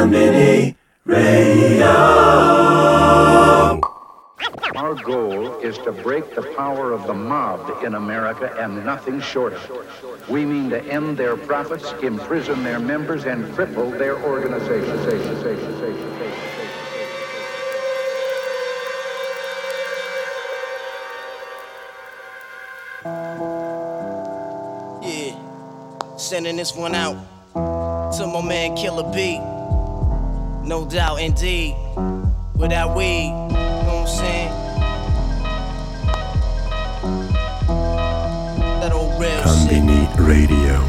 Konbini Radio. Our goal is to break the power of the mob in America and nothing short of it. We mean to end their profits, imprison their members, and cripple their organization. Yeah, sending this one out to my man Killer B. No doubt, indeed. Without weed, you know what I'm saying? That old real shit. Radio.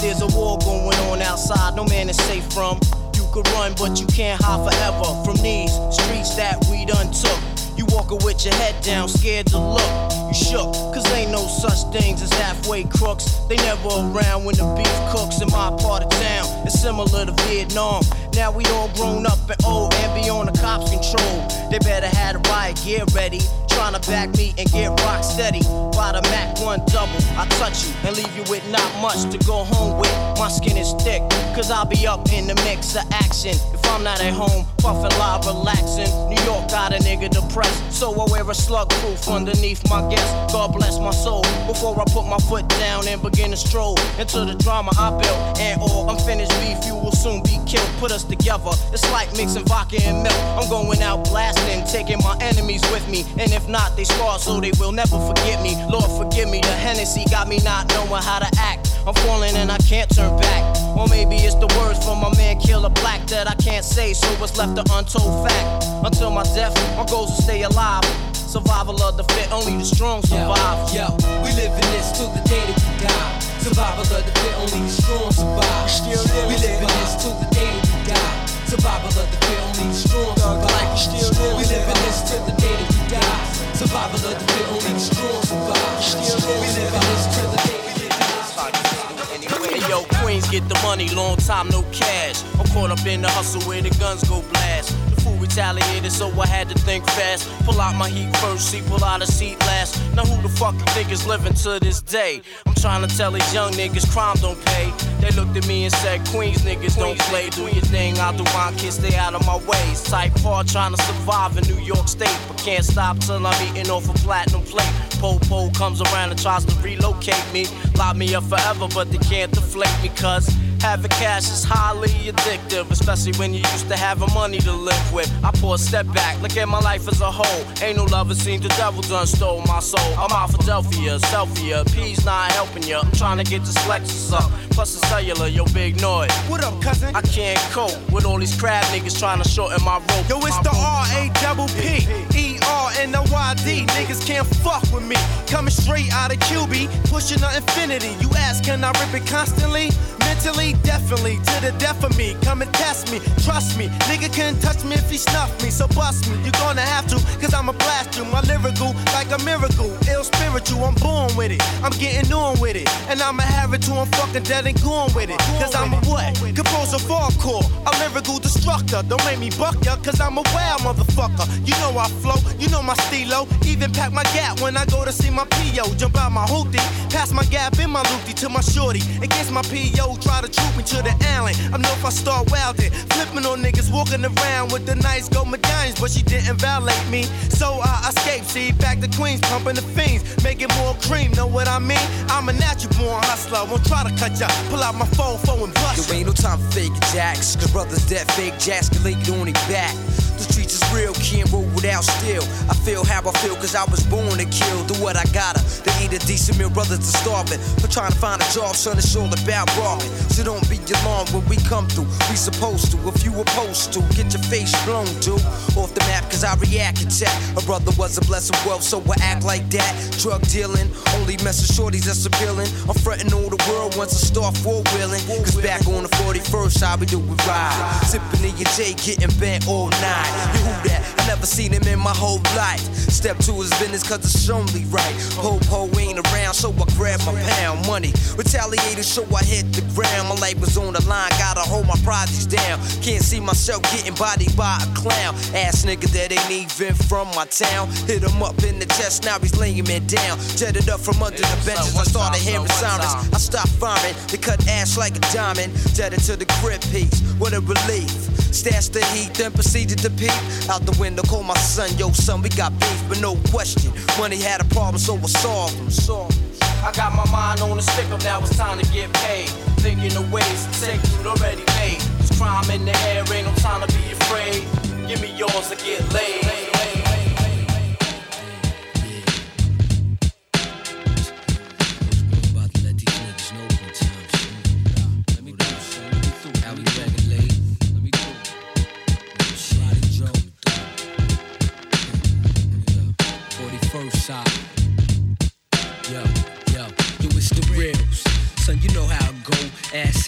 There's a war going on outside, no man is safe from. You could run, but you can't hide forever from these streets that we done took. Walking with your head down, scared to look. You shook, cause ain't no such things as halfway crooks. They never around when the beef cooks in my part of town. It's similar to Vietnam. Now we all grown up and old and beyond the cops' control. They better have the riot gear ready. Trying to back me and get rock steady. By the Mac 1 double, I touch you and leave you with not much to go home with. My skin is thick, cause I'll be up in the mix of action. If I'm not at home, puffin' live, relaxing. New York got a nigga depressed, so I wear a slug proof underneath my guest. God bless my soul. Before I put my foot down and begin to stroll into the drama I built. And all unfinished beef, you will soon be killed. Put us together, it's like mixing vodka and milk. I'm going out blasting, taking my enemies with me. And if not, they scar so they will never forget me. Lord, forgive me. The Hennessy got me not knowing how to act. I'm falling and I can't turn back. Or maybe it's the words from my man Killer Black that I can't say, so what's left an untold fact. Until my death, my goals to stay alive. Survival of the fit, only the strong survive. Yo, we live in this till the day that we die. Survival of the fit, only the strong survive. we live in this till the day that we die. Survival of the fit, only the strong survive. we live in this till the day that we die. Survival of the fit, only the strong survive. we live in this till the day that we die. Hey yo, Queens get the money, long time no cash. I'm caught up in the hustle where the guns go blast. The fool retaliated, so I had to think fast. Pull out my heat first, see, pull out a seat last. Now who the fuck you think is living to this day? I'm trying to tell these young niggas crime don't pay. They and said, Queens niggas don't play. Do your thing, I'll do mine, kid, stay out of my ways. Type hard trying to survive in New York State, but can't stop till I'm eating off a platinum plate. Po-po comes around and tries to relocate me. Lock me up forever, but they can't deflate me, cuz having cash is highly addictive, especially when you used to having money to live with. I pull a step back, look at my life as a whole. Ain't no love, it seems the devil done stole my soul. I'm out Philadelphia, selfie, P's not helping ya. I'm trying to get this Lexus up. Plus the cellular, yo, big noise. What up, cousin? I can't cope with all these crab niggas trying to shorten my rope. Yo, it's the. R A double P E R N O Y D. Niggas can't fuck with me. Coming straight out of QB, pushing the Infiniti. You ask, can I rip it constantly? Mentally, definitely, to the death of me. Come and test me, trust me. Nigga can't touch me if he snuff me, so bust me. You're gonna have to, cause I'ma blast you. My lyrical, like a miracle. Ill spiritual, I'm born with it. I'm getting on with it. And I'ma have it till I'm fucking dead and gone with it. Cause I'm a what? Composer hardcore, a lyrical destructor. Don't make me buck ya, cause I'm a wild motherfucker. You know I flow, you know my stilo. Even pack my gap when I go to see my PO. Jump out my hoopty, pass my gap in my loopty to my shorty. Against my PO, try to troop me to the alley. I know if I start wildin', flipping on niggas, walking around with the nice gold medallions, but she didn't violate me. So I escaped, see, back to Queens, pumping the fiends, making more cream, know what I mean? I'm a natural born hustler, won't try to cut ya. Pull out my phone, phone and bust. There ain't no time for fake jacks, cause brothers dead fake jacks can lay it on their back. The streets is real, can't roll without steel. I feel how I feel, cause I was born to kill. Do what I gotta, to eat a decent meal, brothers are starving. For trying to find a job, son, it's all about barking. So don't be alarmed when we come through. We supposed to, if you opposed to, get your face blown, dude. Off the map, cause I react attack. A brother was a blessing wealth, so I act like that. Drug dealing, only messing shorties that's appealing. I'm fronting all the world once I start four wheeling. Cause back on the 41st, how we do we ride. Sipping in your J, getting bent all night. You who that? I never seen him in my whole life. Step to his business cause it's only right. Po-po ain't around, so I grab my pound money. Retaliated, so I hit the ground. My life was on the line, gotta hold my projects down. Can't see myself getting bodied by a clown. Ass nigga that ain't even from my town. Hit him up in the chest, now he's laying me down. Jetted up from under the benches, I started hearing sirens. I stopped firing, they cut ass like a diamond. Jetted to the crib piece, what a relief. Stashed the heat, then proceeded to peek. Out the window, call my son, yo son, we got beef, but no question. Money had a problem, so I solved them. Solved. I got my mind on the stick up, now it's time to get paid. Thinking of ways to take food already made. There's crime in the air, ain't no time to be afraid. Give me yours to get laid.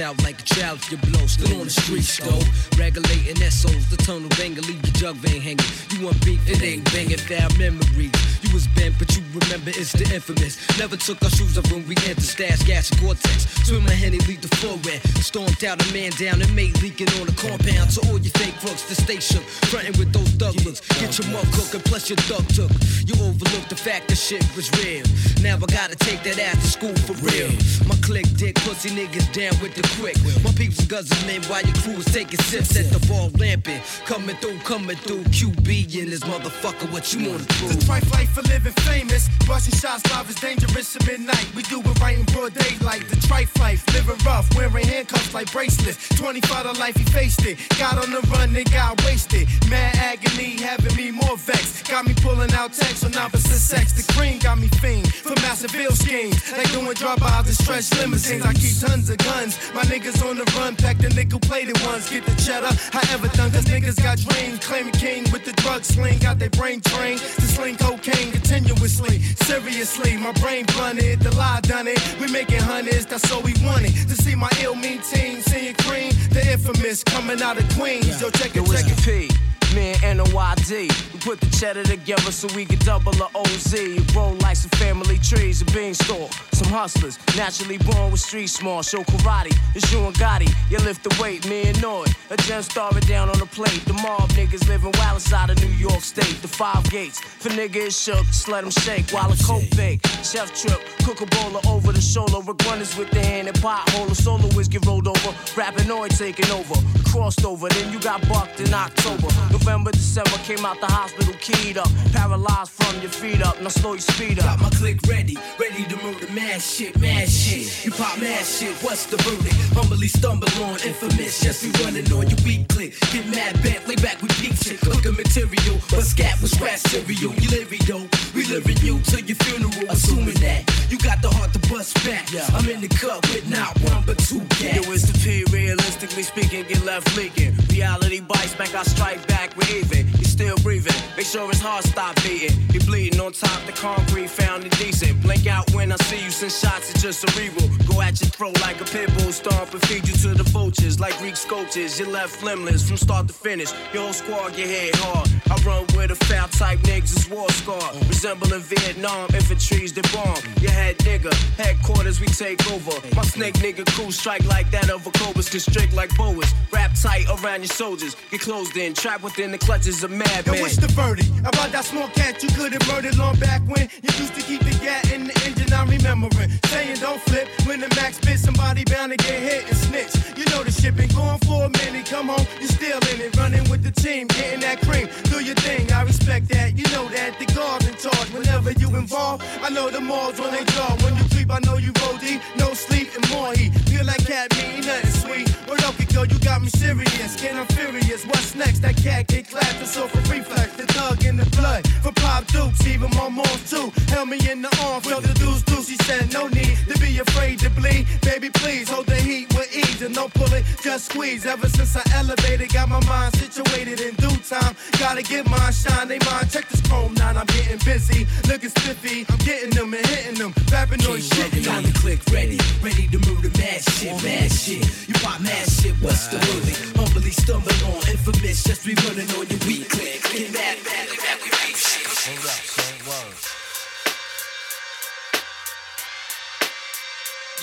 Out like a child if you blow. Still on the streets though. Regulating SOs, the tunnel banger, leave your jug vein hanging. You want beef, it ain't banging, foul memories. You was bent, but you remember it's the infamous. Never took our shoes off when we entered stash, gas, and Gore-Tex. Swim my henny, lead the floor wet. Stormed out a man down and made leaking on the compound. To all your fake crooks, the station, shook. Frontin' with those thug looks. Get your mug cookin', plus your thug took. You overlooked the fact that shit was real. Now I gotta take that after school for real. My click dick pussy niggas down with the quick. My people's guzzling while your crew is taking sips at the ball lamping. Coming through, coming through. QB in this motherfucker, what you wanna prove? The trife life for living famous. Busting shots live is dangerous at midnight. We do it right in broad daylight. The trife life, living rough, wearing handcuffs like bracelets. 25 to life, he faced it. Got on the run, they got wasted. Mad agony, having me more vexed. Got me pulling out texts on opposite sex. The cream got me fiend for massive bill schemes. Like doing drive-by distress limousines. I keep tons of guns. My niggas on the run, pack the nickel plated ones. Get the cheddar, however done, cause niggas got dreams. Claiming king with the drug sling, got their brain trained to sling cocaine continuously. Seriously, my brain blunted, the lie done it. We making hundreds, that's all we wanted. To see my ill mean team, seeing cream, the infamous coming out of Queens. Yo, check it, check it. P. Me and NOYD, we put the cheddar together so we could double the OZ. Roll like some family trees, a beanstalk. Some hustlers, naturally born with street smart. Show karate, it's you and Gotti. You lift the weight, me and Noyd. A gem star it down on the plate. The mob niggas living wild inside of New York State. The five gates, for nigga is shook, just let them shake while a coke bake. Chef trip, cook a bowler over the shoulder. Rick runners with the hand and pothole. Solo Soloists get rolled over. Rapper Noyd taking over. Crossed over, then you got bucked in October. November, December came out the hospital keyed up. Paralyzed from your feet up, now slow your speed up. Got my click ready, ready to murder mad shit, mad shit. You pop mad shit, what's the verdict? Humbly stumble on infamous, just be running on your weak click. Get mad back, lay back with peak shit. Cooking material, but scat was scratch cereal. You living though, we living you till your funeral. Assuming that you got the heart to bust back. I'm in the cup with not one but two Yo, cats. it's the P, realistically speaking, get left leaking. Reality bites back, I strike back, we're even. He's still breathing, make sure his heart stop beating. He bleeding on top, the concrete found indecent. Blink out when I see you, since shots is just cerebral. Go at your throat like a pit bull, stomp and feed you to the vultures like Greek sculptures. You're left limbless from start to finish. Your whole squad get hit hard. I run with a foul type niggas is war scar. Resembling Vietnam infantry's the bomb. Your head nigga, headquarters we take over. My snake nigga crew strike like that of a cobras, constrict like boas. Wrap tight around your soldiers, get closed in, trapped within the clutches of Yo, madmen. what's the verdict? About that small cat you could have murdered long back when you used to keep the gat in the engine. I'm remembering saying don't flip when the max spit. Somebody bound to get hit and snitch. You know the shit been going for a minute. Come home, you still in it, running with the team, getting that cream. Do your thing, I respect that. You know that the guard's in charge whenever you involved. I know the malls when they draw. When you creep, I know you deep. No sleep and more heat. Feel like cat me, nothing sweet. Word up, girl, you got me serious. Get I'm furious. What's next? That cat get clapped. It's over reflex. The thug in the blood. For Pop Dukes, even my moms too. Held me in the arm, felt the deuce deuce. She said, No need to be afraid to bleed. Baby, please hold the heat with ease and don't pull it, just squeeze. Ever since I elevated, got my mind situated in due time. Gotta get mine shine, they mind. Check this chrome nine, I'm getting busy. Looking spiffy, I'm getting them and hitting them. Rapping on shit and Got on the click ready, ready to murder mad shit, mad shit. You pop mad shit, what's the verdict? Humbly stumble on infamous, just be running on your weak click. Get mad, mad, lay back with peep shit.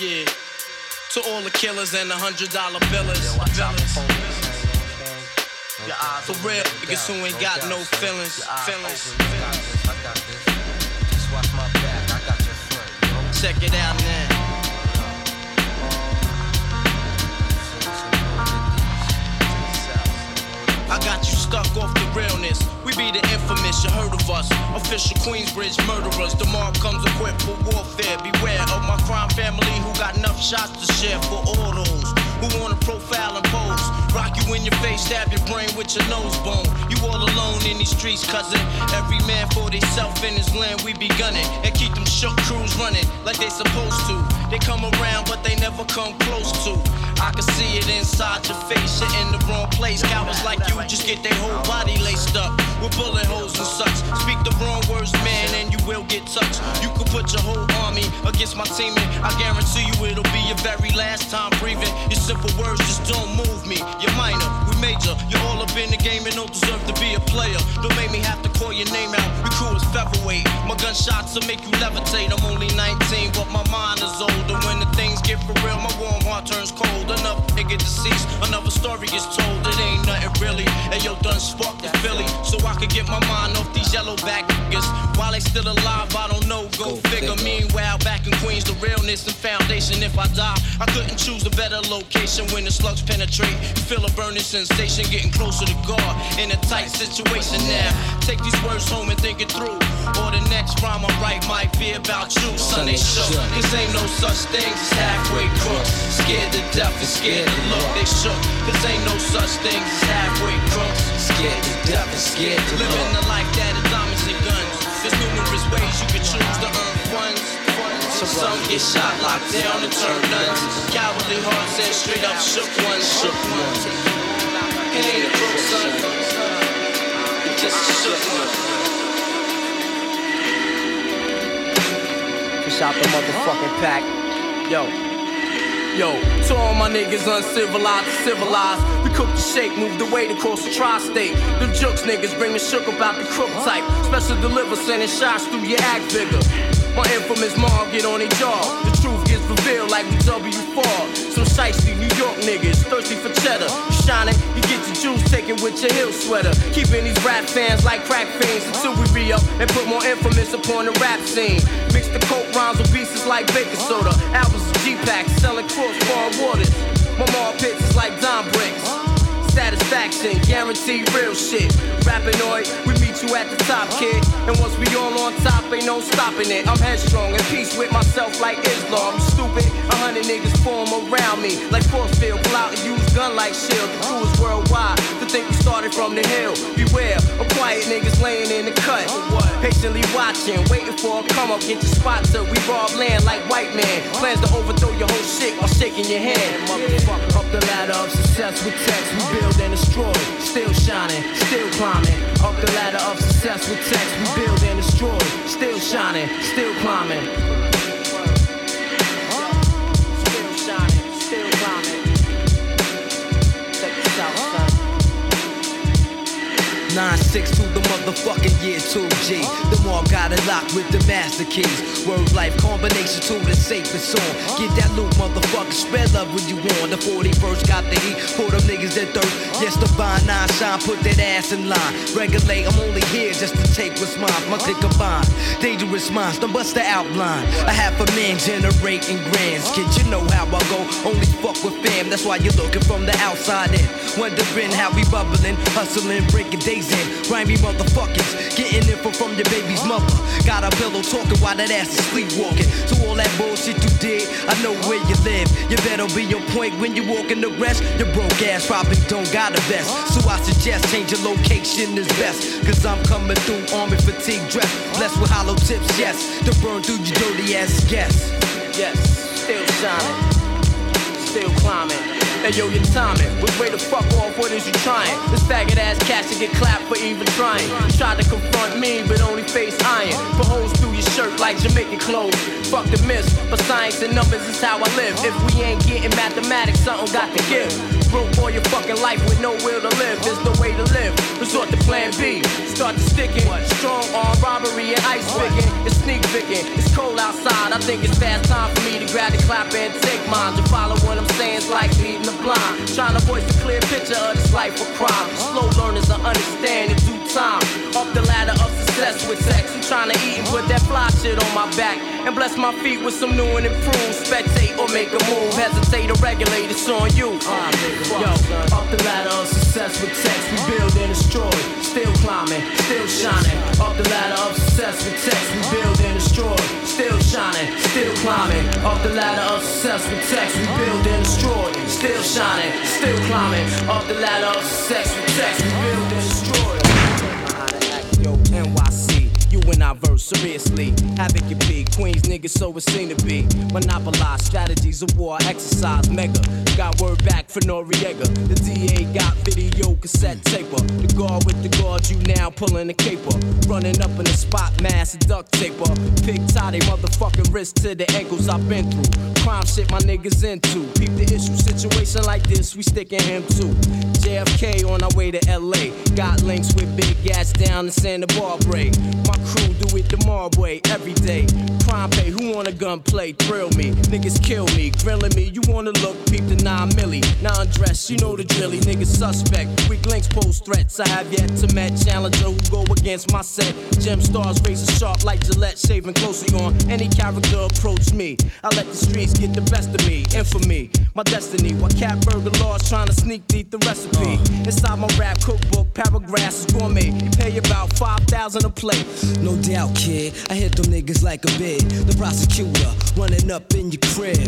Yeah. To all the killers and the hundred dollar billers. For real, niggas who ain't got no feelings. Feelings. Check it out now. I got you stuck off the realness. We be the infamous, you heard of us. Official Queensbridge murderers. The mark comes equipped for warfare. Beware of my crime family who got enough shots to share for all those who wanna profile and pose. Rock you in your face, stab your brain with your nose bone. You all alone in these streets, cousin. Every man for theyself in his land, we be gunning. And keep them shook crews running like they supposed to. They come around, but they never come close to. I can see it inside your face, you're in the wrong place. Cowards like you just get their whole body laced up with bullet holes and such. Speak the wrong words, man, and you will get touched. You could put your whole army against my team, I guarantee you it'll be your very last time breathing. Your simple words just don't move me. You're minor, we major. You're all up in the game and don't deserve to be a player. Don't make me have to call your name out. Your crew is featherweight. My gunshots will make you levitate. I'm only 19, but my mind is older. When the things get for real, my warm heart turns cold. Enough nigga deceased, another story is told. It ain't nothing really. And yo, done sparked the Philly, so I could get my mind off these yellow back niggas. While they still alive, I don't know. Go, figure. Meanwhile, back in Queens, the realness and foundation. If I die, I couldn't choose a better location when the slugs penetrate. You feel a burning sensation, getting closer to God in a tight situation now. Take these words home and think it through. Or the next rhyme I write might be about you, son. They shook. Cause ain't no such thing as halfway crooks. Scared to death and scared to look. They shook. Cause ain't no such thing as halfway crooks. Scared to death and scared to look. Living the life that is diamonds and guns. There's numerous ways you can choose to earn funds. Some get shot, locked down, and turn nuns. Cowardly hearts and straight up shook ones. Shook ones. It ain't a crook, son. Just a shook one. Out the motherfucking pack. Yo. Yo, to all my niggas uncivilized, civilized. We cook the shake, move the weight across the tri-state. Them jokes niggas bring the shook about the crook type. Special deliver, sending shots through your act figure. My infamous mom get on their jaw. The truth gets revealed like we W4. Some shiesty New York niggas, thirsty for cheddar. Shining, you get your juice taken with your heel sweater. Keeping these rap fans like crack fiends until we re up and put more infamous upon the rap scene. Mix the coke rhymes with pieces like baking soda. Albums of G-Packs selling crossbar waters. My mom pits is like Don bricks. Satisfaction, guaranteed real shit. Rapper Noyd, we meet you at the top, kid. And once we all on top, ain't no stopping it. I'm headstrong, in peace with myself like Islam. You stupid, a hundred niggas form around me. Like Forcefield, pull out and use gun like shield. The crew is worldwide, to think we started from the hill. Beware, of quiet niggas laying in the cut. Patiently watching, waiting for a come up, get your spot till we rob land like white man. Plans to overthrow your whole shit while shaking your hand. Motherfucker, up the ladder of success with text, we build and destroy. Still shining, still climbing. Up the ladder of success with text, we build and destroy. Still shining, still climbing. 9-6 to the motherfucking year 2G. The more got it locked with the master keys. Word life combination to the safest song. Get that loot, motherfucker. Spread love when you want. The 41st got the heat for them niggas that thirst. Yes, the bond nine shine, put that ass in line. Regulate, I'm only here just to take what's mine. My click combined. Dangerous minds, don't bust the outline. I have a man generating grands. Kid, you know how I go. Only fuck with fam. That's why you're looking from the outside in. Wondering how we bubbling, hustling, breaking days in. Grimy motherfuckers, getting info from your baby's mother. Got a pillow talking while that ass is sleepwalking. So all that bullshit you did, I know where you live. You better be on point when you walk in the rest. Your broke ass probably don't got a vest. So I suggest change your location is best. Cause I'm coming through army fatigue dress. Blessed with hollow tips, yes. To burn through your dirty ass yes. Yes, still shining, still climbing. Hey yo, your timing was way the fuck off. What is you trying? This faggot ass cat should get clapped for even trying. Tried to confront me, but only face iron. Put holes through your shirt like Jamaican clothes. Fuck the myths, but science and numbers is how I live. If we ain't getting mathematics, something got to give. Broke boy, you fuck fucking life with no will to live is the way to live. Resort to plan B. Start to sticking. Strong arm robbery and ice picking. It's sneak picking. It's cold outside. I think it's fast time for me to grab the clap and take mine. To follow what I'm saying is like leading the blind. Trying to voice a clear picture of this life of crime. Slow learners will understand in due time. Up the ladder of success with sex. I'm trying to eat and put that fly shit on my back. And bless my feet with some new and improved. Spectate or make a move. Hesitate or regulate, it's on you. Yo, up the ladder of success with text. We build and destroy. Still climbing, still shining. Up the ladder of success with text. We build and destroy. Still shining, still climbing. Up the ladder of success with text. We build and destroy. Still shining, still climbing. Up the ladder of success with text. We build and destroy. And I verse seriously. Havoc your be, Queens niggas, so it seem to be. Monopolize strategies of war, exercise mega. Got word back for Noriega. The DA got video cassette taper. The guard with the guard, you now pulling the caper. Running up in the spot, mass and duct taper. Pig tie they motherfucking wrist to the ankles I've been through. Crime shit my niggas into. Peep the issue, situation like this, we sticking him too. JFK on our way to LA. Got links with big ass down in Santa Barbara. My crew do it the Marb way every day. Crime pay, who wanna gun play? Thrill me. Niggas kill me, grilling me. You wanna look, peep the 9 milli. Non dress, you know the drilly. Niggas suspect. Weak links pose threats. I have yet to met challenger who go against my set. Gem stars razor sharp like Gillette, shaving closely on any character approach me. I let the streets get the best of me. Infamy, my destiny. While cat burger laws trying to sneak deep the recipe. Uh. Inside my rap cookbook, paragraphs is gourmet. You pay about 5,000 a plate. No doubt, kid. I hit them niggas like a bid. The prosecutor running up in your crib.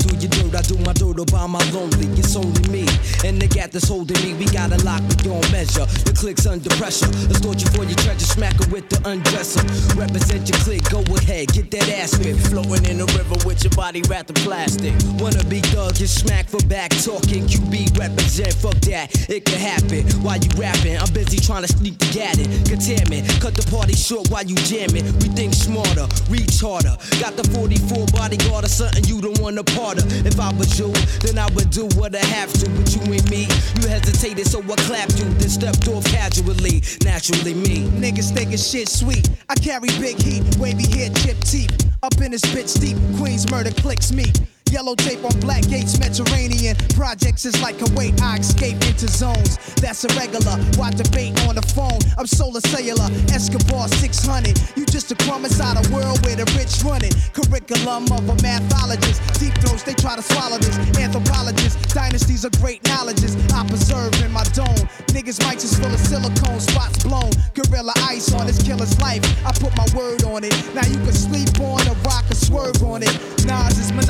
Do your dirt, I do my dirt by my lonely. It's only me. And the gat that's holding me, we got to lock with your measure. The click's under pressure. Extort you for your treasure, smack her with the undresser. Represent your click, go ahead, get that ass whipped. Floating in the river with your body wrapped in plastic. Wanna be thug, get smacked for back talking. QB represent, fuck that, it can happen. While you rapping, I'm busy trying to sneak the gat. Containment, cut the party short while you jamming. We think smarter, reach harder. Got the 44 bodyguard or something you don't want a part of. If I was you, then I would do what I have to. But you and me, you hesitated, so I clapped you. Then stepped off casually, naturally me. Niggas thinking shit sweet. I carry big heat, wavy hair, chip teeth. Up in this bitch deep, Queens murder clicks me. Yellow tape on black gates, Mediterranean. Projects is like Kuwait, I escape into zones. That's irregular. Why debate on the phone? I'm solar cellular, Escobar 600. You just a crumb inside a world where the rich run it. Curriculum of a mathologist. Deep throats, they try to swallow this. Anthropologists, dynasties of great knowledges. I preserve in my dome. Niggas' mics is full of silicone, spots blown. Gorilla ice on this killer's life. I put my word on it. Now you can sleep on a rock or swerve on it.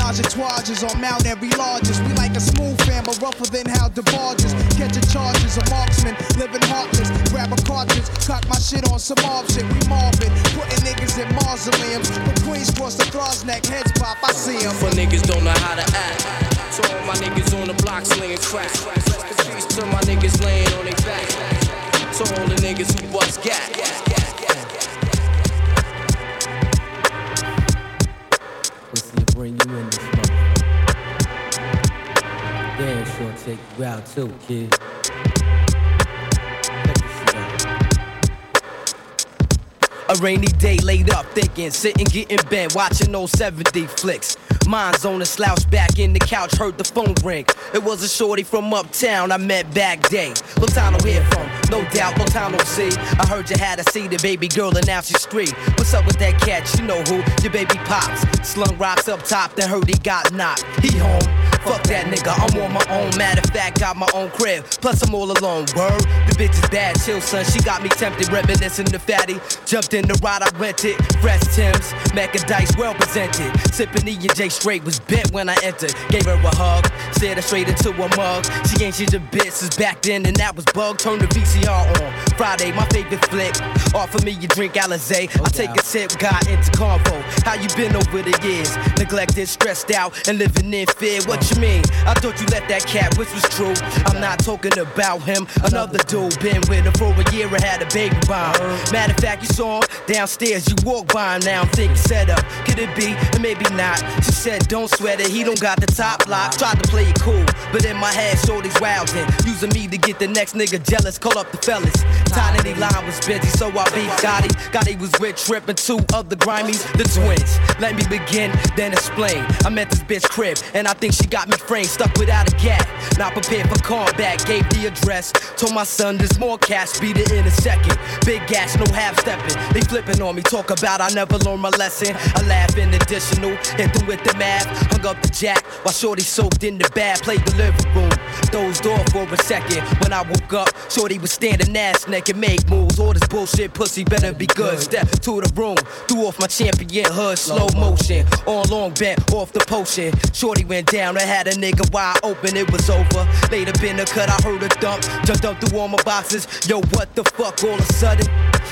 A trois on Mount Every largest. We like a smooth fan, but rougher than how the barges. Catching charges, a marksman, living heartless. Grab a cartridge, cock my shit on some mob shit. We mobbing, putting niggas in mausoleums. But Queens cross the throw's neck, heads pop, I see 'em. For niggas don't know how to act. So all my niggas on the block slinging crack. Peace to my niggas laying on their back. To all the niggas who bust gat. Bring you in this motherfucker. Damn sure take you out too, kid. A rainy day laid up thinking, sitting getting bent, watching those 70 flicks. Mind's on a slouch back in the couch, heard the phone ring. It was a shorty from uptown I met back day. Long time no hear from, no doubt, long time no see. I heard you had a see the baby girl and now she's street. What's up with that cat? You know who? Your baby pops. Slung rocks up top, then heard he got knocked. He home. Fuck that nigga, I'm on my own. Matter of fact, got my own crib. Plus, I'm all alone. Word, the bitch is bad, chill, son. She got me tempted, reminiscing the fatty. Jumped in the ride, I rented. Fresh Tim's, Mac and Dice, well presented. Sipping E and J straight was bent when I entered. Gave her a hug, stared her straight into a mug. She ain't she's a bitch since back then, and that was bug. Turned the VCR on. Friday, my favorite flick. Offer me your drink, Alizé. I oh, take a sip, got into convo. How you been over the years? Neglected, stressed out, and living in fear. What mean? I thought you let that cat, which was true. I'm not talking about him. Another dude been with him for a year and had a baby bomb. Matter of fact, you saw him downstairs. You walk by him now. I'm thinking set up. Could it be? And maybe not. She said, don't sweat it. He don't got the top lock. Tried to play it cool, but in my head, shorty's wildin'. Using me to get the next nigga jealous. Call up the fellas. Tiny line was busy, so I beat Gotti. Gotti was with Trip two of the grimies, the twins. Let me begin, then explain. I met this bitch crib, and I think she got me framed, stuck without a gap. Not prepared for combat, gave the address. Told my son there's more cash, beat it in a second. Big gas, no half stepping. They flipping on me, talk about I never learned my lesson. I laugh in additional, hit them with the math. Hung up the jack while Shorty soaked in the bath, played the living room. Dozed off for a second. When I woke up, Shorty was standing ass naked, make moves. All this bullshit pussy better be good. Step to the room, threw off my champion hood, slow motion. On long bent off the potion. Shorty went down, I had a nigga wide open, it was over. Later been a cut, I heard a dump. Jumped up through all my boxes. Yo, what the fuck all of a sudden?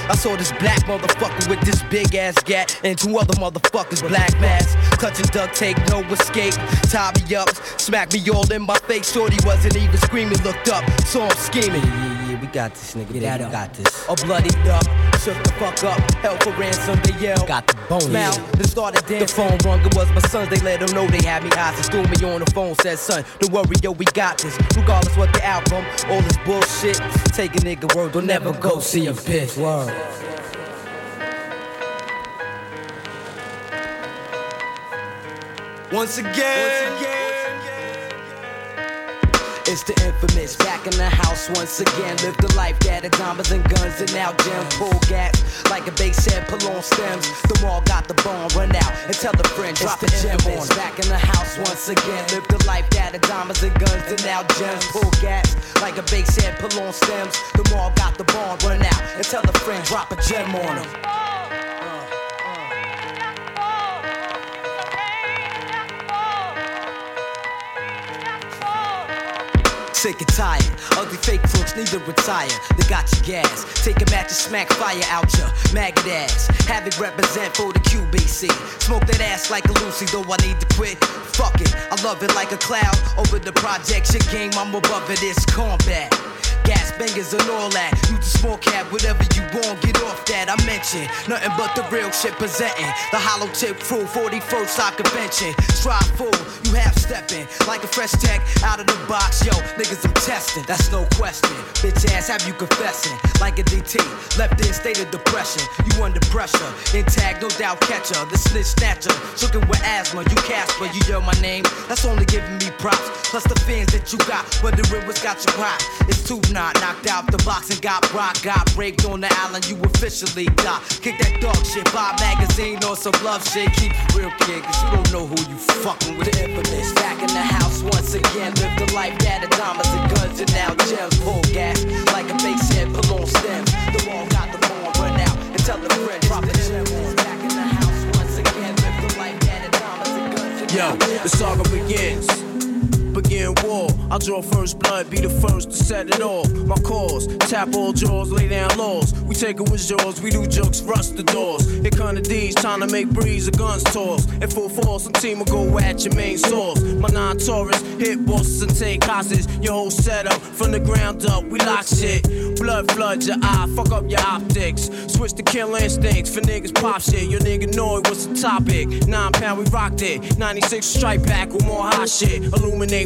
I saw this black motherfucker with this big ass gat and two other motherfuckers black mask. Clutching duct tape, no escape. Tie me up, smack me all in my face. Shorty wasn't even screaming, looked up, saw him scheming. Yeah, yeah, yeah, we got this, nigga. Yeah, we got this. All bloodied up, shook the fuck up, held for ransom. They yell, got the bone. Smile, then started dancing. The phone rung, it was my sons. They let them know they had me hostage. Threw me on the phone, said, son, don't worry, yo, we got this. Regardless what the outcome, all this bullshit. Take a nigga word, don't never go see a bitch. Word. Once again, it's the infamous back in the house once again. Live the life that had diamonds and guns and now gem pull gas like a bass head pull on stems. The mall got the bone run out and tell a friend drop the gem on. The game. Back in the house once again. Live the life that had diamonds and guns and now gems pull gas like a bass head pull on stems. The mall got the bone run out and tell a friend drop a gem on him. Sick and tired, ugly fake crooks need to retire. They got your gas. Take a match and smack fire out your maggot ass. Have it represent for the QBC. Smoke that ass like a Lucy, though I need to quit. Fuck it, I love it like a cloud. Over the project, shit game, I'm above it, it's combat. Gas bangers and all that. You the small cab, whatever you want, get off that. I mentioned nothing but the real shit presenting. The hollow tip crew, 41st Stock Convention. Strive full, you half stepping like a fresh tech out of the box. Yo, niggas, I'm testing, that's no question. Bitch ass, have you confessing like a DT? Left in state of depression, you under pressure. Intact, no doubt catcher. The snitch snatcher, shookin' with asthma. You Casper, you yell my name, that's only giving me props. Plus the fans that you got, wondering what's got you hot. It's too not knocked out the box and got rock. Got raped on the island, you officially got. Kick that dog shit, buy a magazine or some love shit. Keep real, kid, cause you don't know who you fucking with. The infamous back in the house once again. Live the life that had diamonds and guns and now gems. Pull gas like a bass head, pull on stems. The wall got the bone run out and tell the friend drop the gem. Back in the house once again. Live the life that had diamonds and guns and Yo, the saga begins. Begin war. I draw first blood, be the first to set it off. My cause, tap all jaws, lay down laws. We take it with jaws, we do jokes, rust the doors. Here come the D's, trying to make breeze, the guns toss. In full force, some team will go at your main source. My non Taurus, hit bosses and take hostages. Your whole setup, from the ground up, we lock shit. Blood flood your eye, fuck up your optics. Switch to kill instincts for niggas pop shit. Your nigga know it was the topic. Nine pound, we rocked it. 96 strike back with more hot shit. Illuminate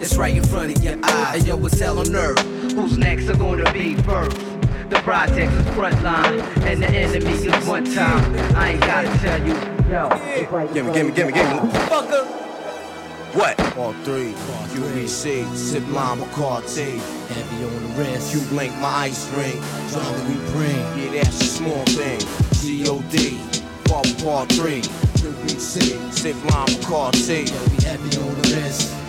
it's right in front of your eyes. Hey yo, it's hell on earth. Who's next are gonna be first? The project's is front line, and the enemy is one time. I ain't gotta tell you, yo, it's right Gimme, gimme, gimme, gimme. Fucker. What? All three. QBC, sip lime Bacardi. Heavy on the wrist. You blink my ice ring. Drama we bring. Yeah, that's a small thing. G-O-D. Part part three. QBC. Sip lime Bacardi. Yeah, we heavy on the wrist.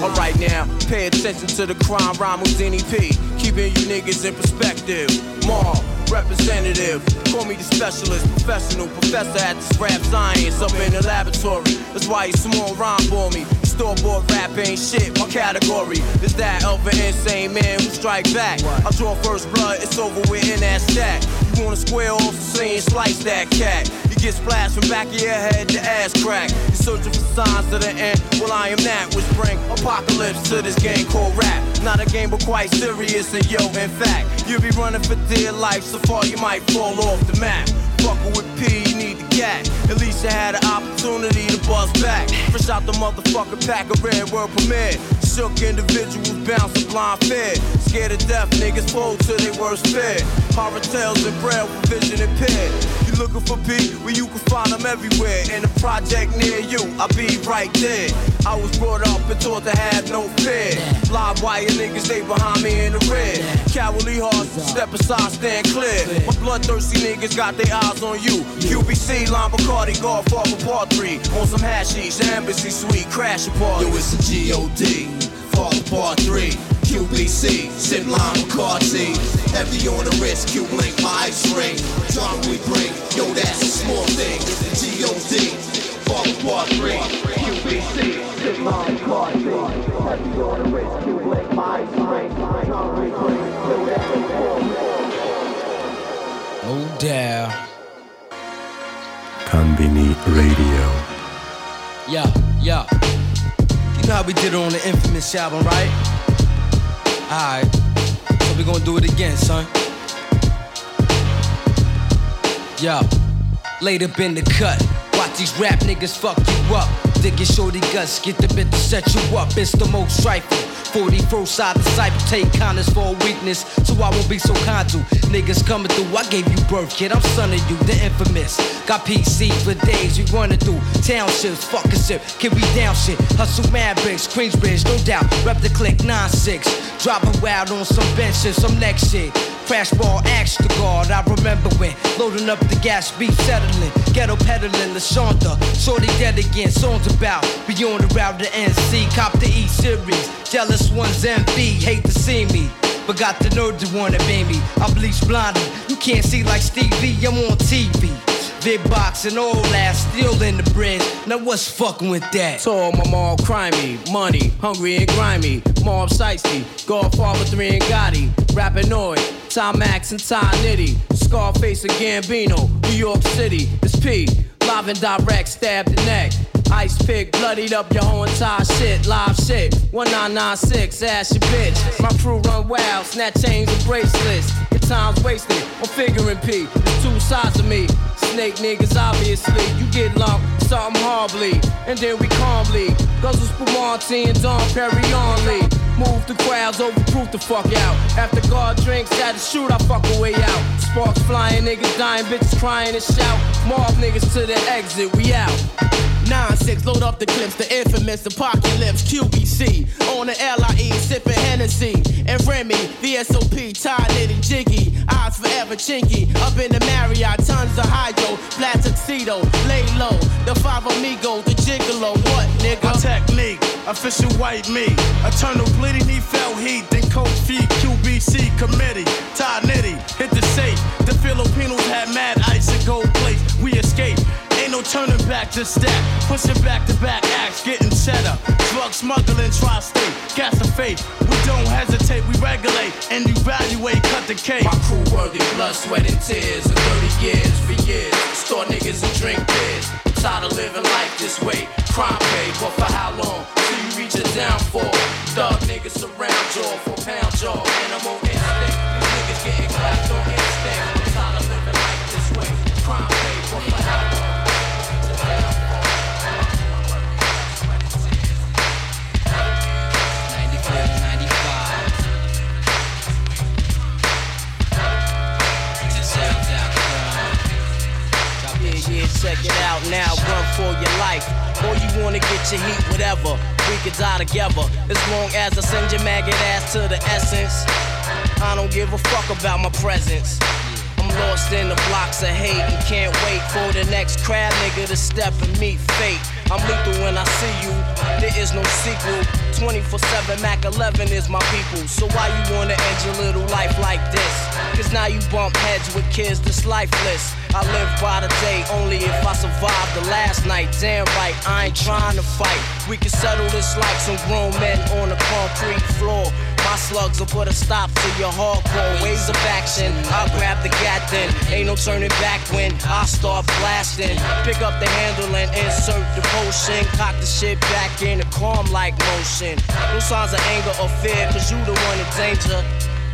Alright now, pay attention to the crime rhyme Houdini P. Keeping you niggas in perspective. Marv, representative. Call me the specialist, professional, professor at this rap science up in the laboratory. That's why you small rhyme for me. Store bought rap ain't shit. My category is that of an insane man who strike back. I draw first blood, it's over with in that stack. You wanna square off the scene, slice that cat. Get splashed from back of your head to ass crack. You're searching for signs of the end. Well, I am that which bring apocalypse to this game called rap. Not a game, but quite serious. And yo, in fact, you'll be running for dear life. So far, you might fall off the map. Fuckin' with P, you need the gat. At least you had an opportunity to buzz back. Fresh out the motherfucking pack of red word permit. Shook individuals bouncing blind fear. Scared of death, niggas fold to their worst fear. Horror tales and braille for vision and impaired. You looking for P? Well, you can find them everywhere. In a project near you, I'll be right there. I was brought up and taught to have no fear. Live wire niggas, they behind me in the red. Cowardly hearts, step aside, stand clear. My bloodthirsty niggas got their eyes on you. QBC, Lime Bacardi, Godfather Part 3. On some hashish, embassy suite, crash a party. Yo, it's a G-O-D, Father Part 3. QBC, Sip Lime Bacardi. Heavy on the wrist, Q Link, my ice ring. Drama we bring, yo, that's a small thing. It's the G-O-D, Father Part 3. QBC, Sip Lime Bacardi. Heavy on the wrist, Q Link, my ice ring. Drama we bring, yo, that's a small thing. Oh, no doubt. Konbini Radio. Yeah, yeah. You know how we did it on the infamous album, right? Alright. So we gonna do it again, son. Yeah. Laid up in the cut. Watch these rap niggas fuck you up. Dig your shorty guts, get the bit to set you up. It's the most trifle. 41st side disciple, take kindness for a weakness, so I won't be so kind to niggas coming through. I gave you birth, kid. I'm son of you, the infamous. Got PC for days, we running through townships, fucking shit. Can we down shit. Hustle mad bricks, Queensbridge, no doubt. Rep the click 9-6. Dropping wild on some benches, some next shit. Crash ball, axe to guard. I remember when loading up the gas, beat settling, ghetto peddling, LaShonda. Shorty dead again, songs about. Be on the route to NC, cop the E series. Jealous ones envy, hate to see me. But got the nerve to wanna be me. I bleach blondie, you can't see like Stevie, I'm on TV. Big box and all that, still in the bridge. Now what's fucking with that? Tall, my mom crimey, money, hungry and grimy. Mob Sightsy, Godfather 3 and Gotti, Rapper Noyd, Tom Max and Ty Nitty, Scarface and Gambino, New York City, it's P, live and direct, stab the neck. Ice pick, bloodied up your whole entire shit, live shit. 1996, ass your bitch. My crew run wild, snatch chains and bracelets. Your time's wasted, I'm figuring P. Two sides of me. Snake niggas, obviously. You get lumped, something horribly. And then we calmly. Guzzle Spumante and Don Perry only. Move the crowds, overproof the fuck out. After God drinks, had to shoot, I fuck a way out. Sparks flying, niggas dying, bitches crying and shout. Mob niggas to the exit, we out. 9-6, load up the clips, the infamous apocalypse, QBC. On the LIE, sipping Hennessy. And Remy, the SOP, tied knitting jiggy. Eyes forever chinky. Up in the Marriott, tons of hydro. Flat tuxedo, lay low. The five amigo, the gigolo. What, nigga? Technique, official white meat. Eternal bleeding, he felt heat. Then cold feet, QBC committee. Ty Nitty, hit the safe. The Filipinos had mad ice and gold no turning back to stack. Pushing back to back acts, getting cheddar. Drug smuggling, tri state. Gas of faith. We don't hesitate, we regulate and evaluate, cut the cake. My crew worthy, blood, sweat, and tears. And 30 years for years. Store niggas and drink beers. Tired of living life this way. Crime pay, but for how long? Till you reach a downfall. Thug niggas surround jaw for pound jaw. Animal check it out now. Run for your life. Or you wanna get your heat, whatever. We could die together. As long as I send your maggot ass to the essence. I don't give a fuck about my presence. I'm lost in the blocks of hate and can't wait for the next crab nigga to step and meet fate. I'm lethal when I see you, there is no sequel. 24 7 Mac 11 is my people. So why you wanna end your little life like this? Cause now you bump heads with kids that's lifeless. I live by the day only if I survive the last night. Damn right, I ain't trying to fight. We can settle this like some grown men on a concrete floor. My slugs will put a stop to your hardcore ways of action. I'll grab the gat then. Ain't no turning back when I start blasting. Pick up the handle and insert the potion. Cock the shit back in a calm like motion. No signs of anger or fear, cause you the one in danger.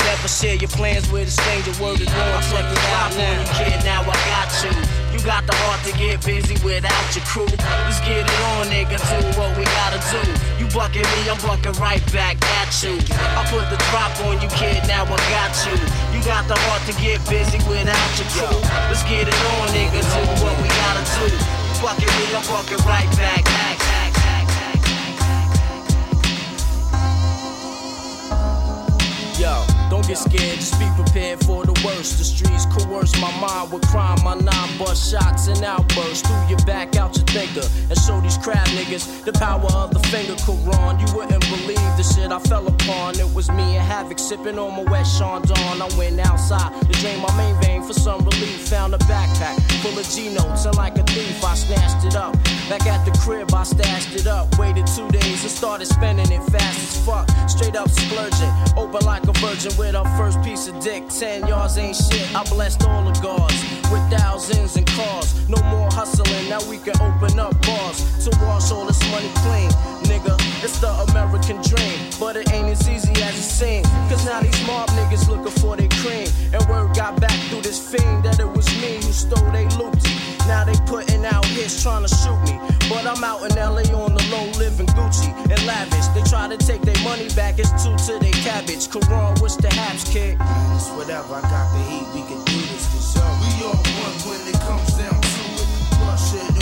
Never share your plans with a stranger. Word is born, check it out now. Kid, now I got you. You got the heart to get busy without your crew. Let's get it on, nigga. Do what we gotta do. You bucking me, I'm bucking right back at you. I put the drop on you, kid. Now I got you. You got the heart to get busy without your crew. Let's get it on, nigga. Do what we gotta do. You bucking me, I'm bucking right back. back, back. Yo. Don't get scared, just be prepared for the worst. The streets coerce my mind with crime. My nine bust shots and outbursts through your back, out your thinker. And show these crab niggas the power of the finger Quran. You wouldn't believe the shit I fell upon. It was me and Havoc sipping on Moet Chandon. I went outside to drain my main vein for some relief. Found a backpack full of G notes, and like a thief, I snatched it up. Back at the crib, I stashed it up. Waited two days and started spending it fast as fuck. Straight up splurging, open like a virgin with our first piece of dick. Ten yards ain't shit. I blessed all the guards with thousands and cars. No more hustling, now we can open up bars to wash all this money clean. Nigga, it's the American dream, but it ain't as easy as it seems. Cause now these mob niggas looking for their cream. And word got back through this fiend that it was me who stole they loot. Now they putting out hits trying to shoot me. But I'm out in LA on the low living Gucci and lavish. They try to take their money back, it's two to their cabbage. Quran, what's the haps, kid? It's whatever, I got the heat, we can do this. Cause yo, we all one when it comes down to it. Bloodshed and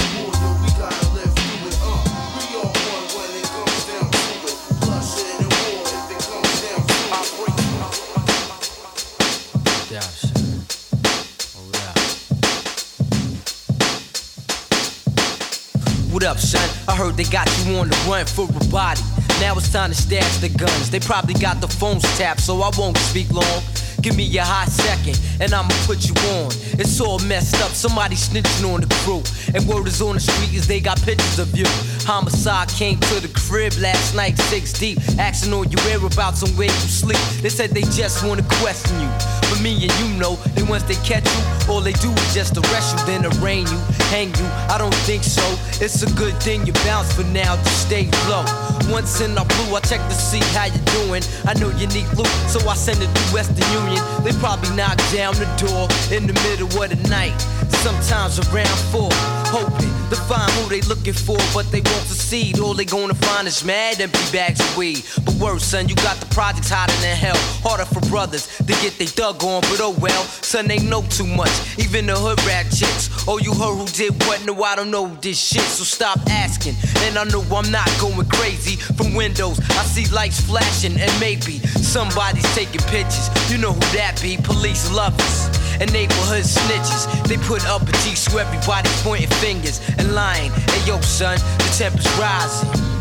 Up, son? I heard they got you on the run for a body. Now it's time to stash the guns. They probably got the phones tapped, so I won't speak long. Give me a hot second, and I'ma put you on. It's all messed up, somebody snitching on the crew. And word is on the street is they got pictures of you. Homicide came to the crib last night, six deep, asking all your whereabouts and where you sleep. They said they just wanna question you. But me and you know, that once they catch you, all they do is just arrest you, then arraign you, hang you. I don't think so. It's a good thing you bounce for now, just stay low. Once in our blue, I check to see how you're doing. I know you need loot, so I send it to Western Union. They probably knock down the door in the middle of the night. Sometimes around four, hoping to find who they looking for, but they won't succeed. All they gonna find is mad empty bags of weed. But worse, son, you got the projects hotter than hell. Harder for brothers to get they dug on, but oh well, son, they know too much. Even the hood rat chicks. Oh, you heard who did what? No, I don't know this shit, so stop asking. And I know I'm not going crazy. From windows, I see lights flashing, and maybe somebody's taking pictures. You know who that be? Police lovers and neighborhood snitches. They put up a G so everybody pointing fingers and lying. Hey yo, son, the temper's rising.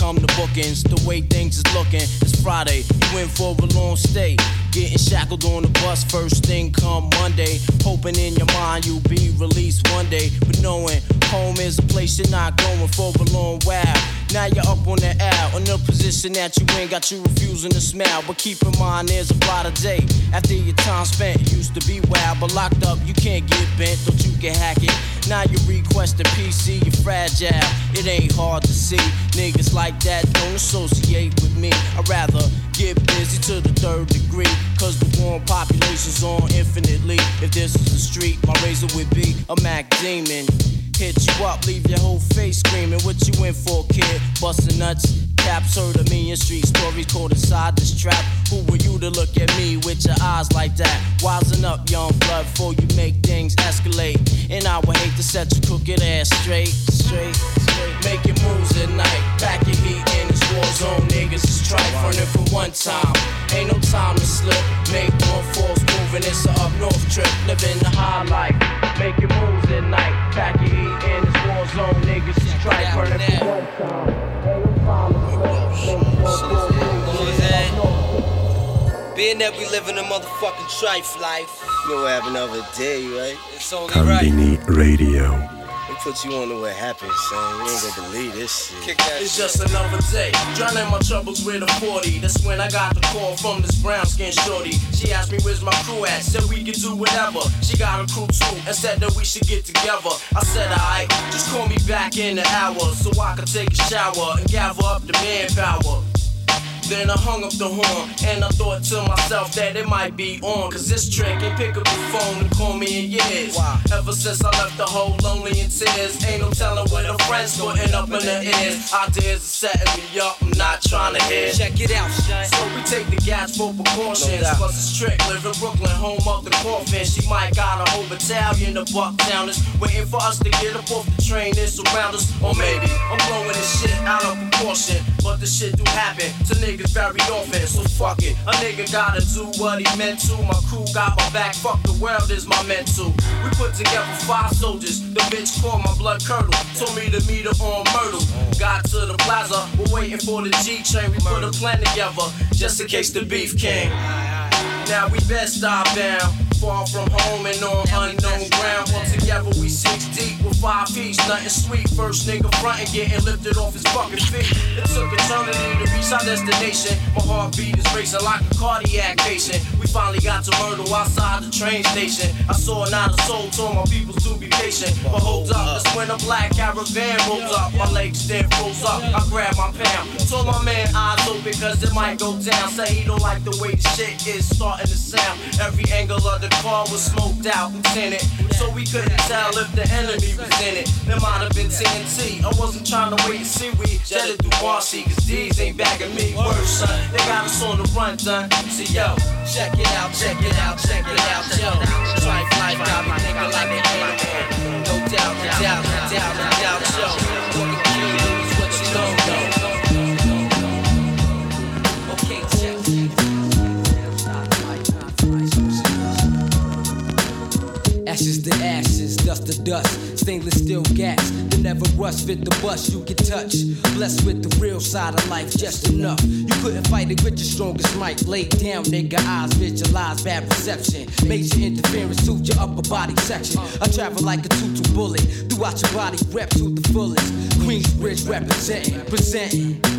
Come the bookings. The way things is looking, it's Friday. You in for a long stay. Getting shackled on the bus first thing come Monday. Hoping in your mind you'll be released one day. But knowing home is a place you're not going for a long while. Now you're up on the L, in a position that you ain't got you refusing to smile. But keep in mind there's a brighter day. After your time spent, used to be wild, but locked up you can't get bent, don't you can hack it. Now you request a PC, you're fragile. It ain't hard to see. Niggas like that don't associate with me. I'd rather get busy to the third degree. Cause the warm population's on infinitely. If this is the street, my razor would be a Mac Demon. Hit you up, leave your whole face screaming. What you in for, kid? Bustin' nuts. Caps heard a million street stories caught inside this trap. Who were you to look at me with your eyes like that? Wisen up, young blood, before you make things escalate. And I would hate to set your crooked ass straight, straight, straight. Making moves at night, back your heat in this war zone. Niggas is trife running for one time. Ain't no time to slip. Make one false move and it's a up north trip. Living the high life, making moves at night. Back your heat in this war zone. Niggas is trife running for one time. Being that we live in a motherfucking trife life, you know what happened the other day, right? It's only right. Konbini Radio. We put you on to what happened, son. You ain't gonna believe this shit. Kick that It's shit. just another day. Drowning my troubles with a 40. That's when I got the call from this brown skin shorty. She asked me where's my crew at. Said we could do whatever. She got a crew too and said that we should get together. I said, alright, just call me back in an hour so I could take a shower and gather up the manpower. Then I hung up the horn and I thought to myself that it might be on. Cause this trick ain't pick up the phone and call me in years. Ever since I left the whole lonely in tears, ain't no telling what her friends putting up in their ears. Ideas are setting me up, I'm not trying to hear. Check it out. So we take the gas for precautions. No. Plus it's trick, live in Brooklyn, home of the coffin. She might got a whole battalion of bucktowners waiting for us to get up off the train. It's surround us, or maybe I'm blowing this shit out of proportion. But the shit do happen to niggas very often. So fuck it, a nigga gotta do what he meant to. My crew got my back, fuck the world is my mental. We put together five soldiers. The bitch called my blood curdle. Told me to meet her on Myrtle. Got to the plaza, we're waiting for the G train. We put a plan together just in case the beef came. Now we best stop down. Far from home and on unknown ground. All together we six deep five feet. Nothing sweet. First nigga frontin' getting lifted off his fucking feet. It took eternity to reach our destination. My heartbeat is racing like a cardiac patient. We finally got to Myrtle outside the train station. I saw not a soul, told my people to be patient. But hold up, that's when a black caravan rolls up. My legs then froze up. I grabbed my pound. Told my man eyes open cause it might go down. Say he don't like the way the shit is starting to sound. Every angle of the car was smoked out and tinted. So we couldn't tell if the enemy was it. There might have been TNT. I wasn't trying to wait and see. We jetted through Marcy cause these ain't bagging me. Worse, son. They got us on the run, done. See, yo, Check it out, check it out, check it out, yo. Trife life got me thinking like an animal. No doubt, no doubt, no doubt, no doubt, yo. What can kill is what you don't. Ashes to ashes, dust to dust. Stainless steel gas, they never rust. Fit the bus you can touch. Blessed with the real side of life, just enough. You couldn't fight it with your strongest might. Lay down, nigga, eyes visualize bad reception. Major interference suit your upper body section. I travel like a tutu bullet throughout your body, rep to the fullest. Queensbridge representing, presenting.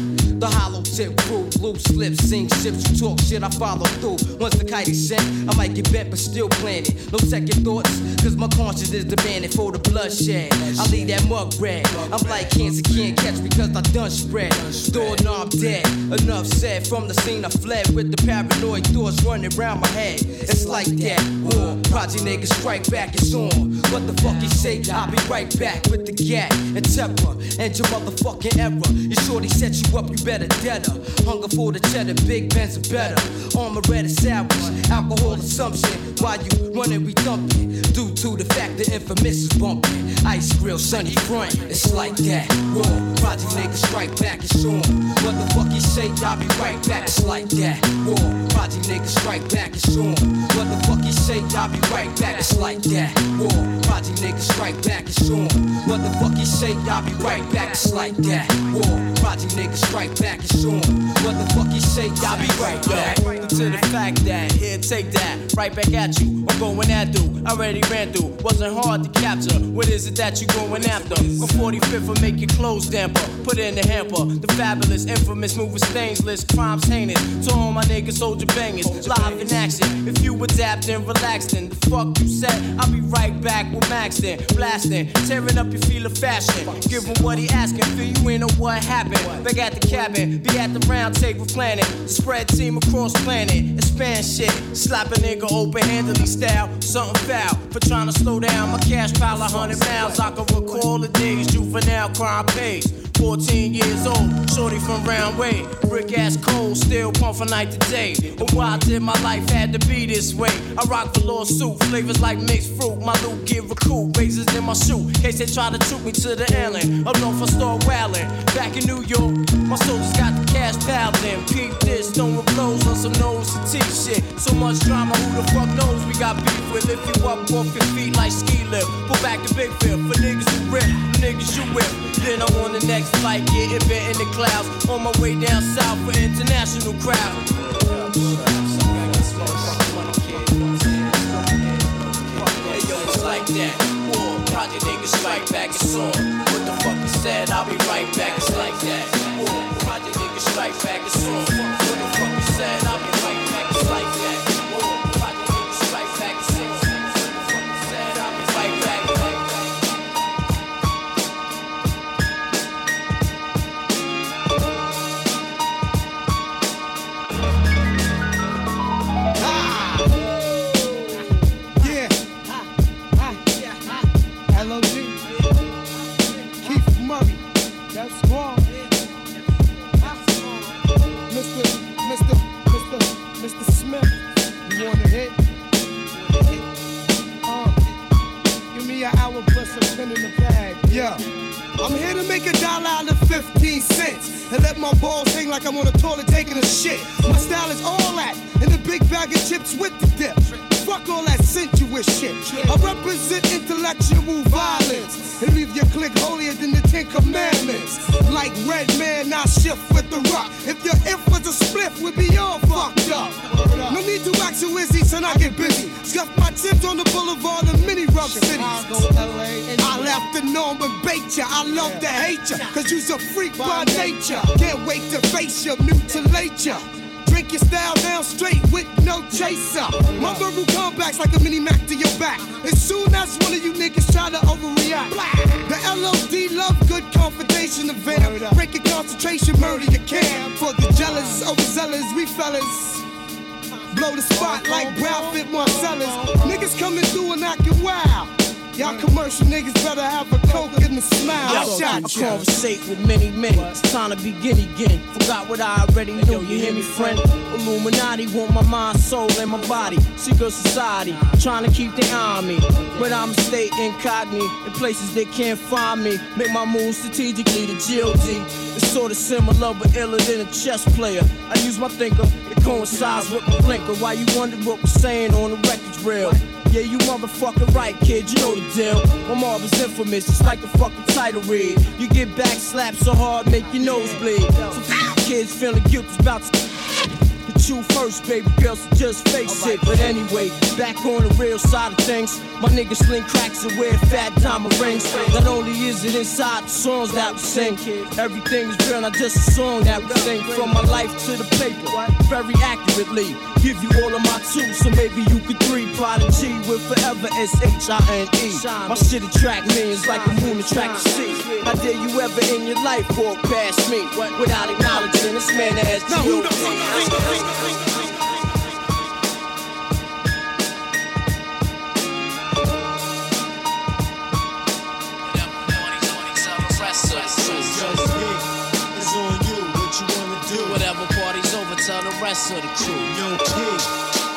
The hollow tip crew, loose lips, sing ships, you talk shit, I follow through. Once the kite is sent, I might get bent, but still planning. No second thoughts, cause my conscience is demanding for the bloodshed. I leave that mug red. I'm like cancer, can't catch cause I done spread. Doorknob dead. Enough said, from the scene I fled with the paranoid thoughts running around my head. It's like that. War, project niggas strike back, it's on. What the fuck you say? I'll be right back with the gat and temper and your motherfucking error. You shorty set you up, you better dead her. Hunger for the cheddar, big pens are better. Armor red is sours, alcohol assumption. While you running, we thumping. Due to the fact the infamous is bumping. Ice grill, sunny front, it's like that. Raw, project niggas strike back, it's on. What the fuck you say? I'll be right back, it's like that. Raw, project niggas strike back, it's on. What the fuck you say? I'll be right back, it's like that. Raw, project niggas strike back, it's on. What the fuck you say? I'll be right back, it's like that. Raw, project niggas strike back is on. What the fuck you say? I'll be right back. to the fact that here, take that, right back at you. I'm going at through, I already ran through. Wasn't hard to capture. What is it that you going after? On 45th, will make your clothes damper. Put it in the hamper. The fabulous, infamous, moving stainless, crimes heinous. To all my niggas, soldier bangers, live in action. If you adapt and relax, then the fuck you said. I'll be right back with Max then, blasting, tearing up your feel of fashion. Give him what he asking, feel you in on what happened. Back at the be at the round table planning. Spread team across planet, expand shit. Slap a nigga open handedly style, something foul. For trying to slow down my cash pile a hundred miles. I can recall the days juvenile crime pays. 14 years old, shorty from round way. Brick ass cold, still pump from night to day. But why did my life had to be this way? I rock the lawsuit, flavors like mixed fruit. My loot get recoup, razors in my shoe. Case they try to shoot me to the island. Up north, I start wailing. Back in New York, my soldiers got the cash piled in. Peep this, throwing blows on some nose to teeth shit. So much drama, who the fuck knows we got beef with? Lift you up off your feet like ski lift. Pull back the big fifth for niggas who rip, niggas you whip. Then I'm on the next flight, getting bent in the clouds. On my way down south for international crowd. It's like that. War, project niggas strike back, it's on. What the fuck you said, I'll be right back, it's like that. War, project niggas strike back, it's on. What the fuck you said, I'll be I'm here to make a dollar out of 15 cents and let my balls hang like I'm on a toilet taking a shit. My style is all that and the big bag of chips with the dip. Fuck all that sensuous shit. I represent intellectual violence and leave your clique holier than the Ten Commandments. Like Redman, I shift with the rock. If your if was a spliff, we'd be all fucked up. No need to wax your Izzy, son, I get busy. Scuff my tips on the boulevard of many rough cities. I left the norm and bait ya. I love to hate ya, cause you's a freak by nature. Can't wait to face ya, mutilate ya. Drink your style down straight with no chaser. My verbal comebacks like a mini Mac to your back. As soon as one of you niggas try to overreact, the LOD love good confrontation event. Break your concentration, murder your camp. For the jealous, overzealous, we fellas. Blow the spot like Brad Fit Marcellus. Niggas coming through and acting wild. Y'all commercial niggas better have a coke and a smile. Yo, I I shot ya. conversate with many men. It's time to begin again. Forgot what I already knew. You hear me, friend? Illuminati want my mind, soul, and my body. Secret society trying to keep their eye on me, but I'm stay incognito in places they can't find me. Make my moves strategically. The GOD is sort of similar, but iller than a chess player. I use my thinker. It coincides with my blinker. Why you wonder what we're saying on the record's real? Yeah, you motherfucking right, kid. You know the deal. My mob is infamous. It's like the fucking title read. You get back slapped so hard, make your nose bleed. So kids feeling guilty about to Hit you first, baby girl, so just face it. But anyway, back on the real side of things. My niggas sling cracks and wear fat diamond rings. Not only is it inside the songs that we sing, everything is real, not just a song that we sing. From my life to the paper, very accurately. Give you all of my two, so maybe you could three. Prodigy with forever S H I N E. My shit attract millions like a moon attract the sea. How dare you ever in your life walk past me without acknowledging this man that has Now who the It's on you, what you wanna do? Whatever party's over, tell the rest of the crew. Yo, King,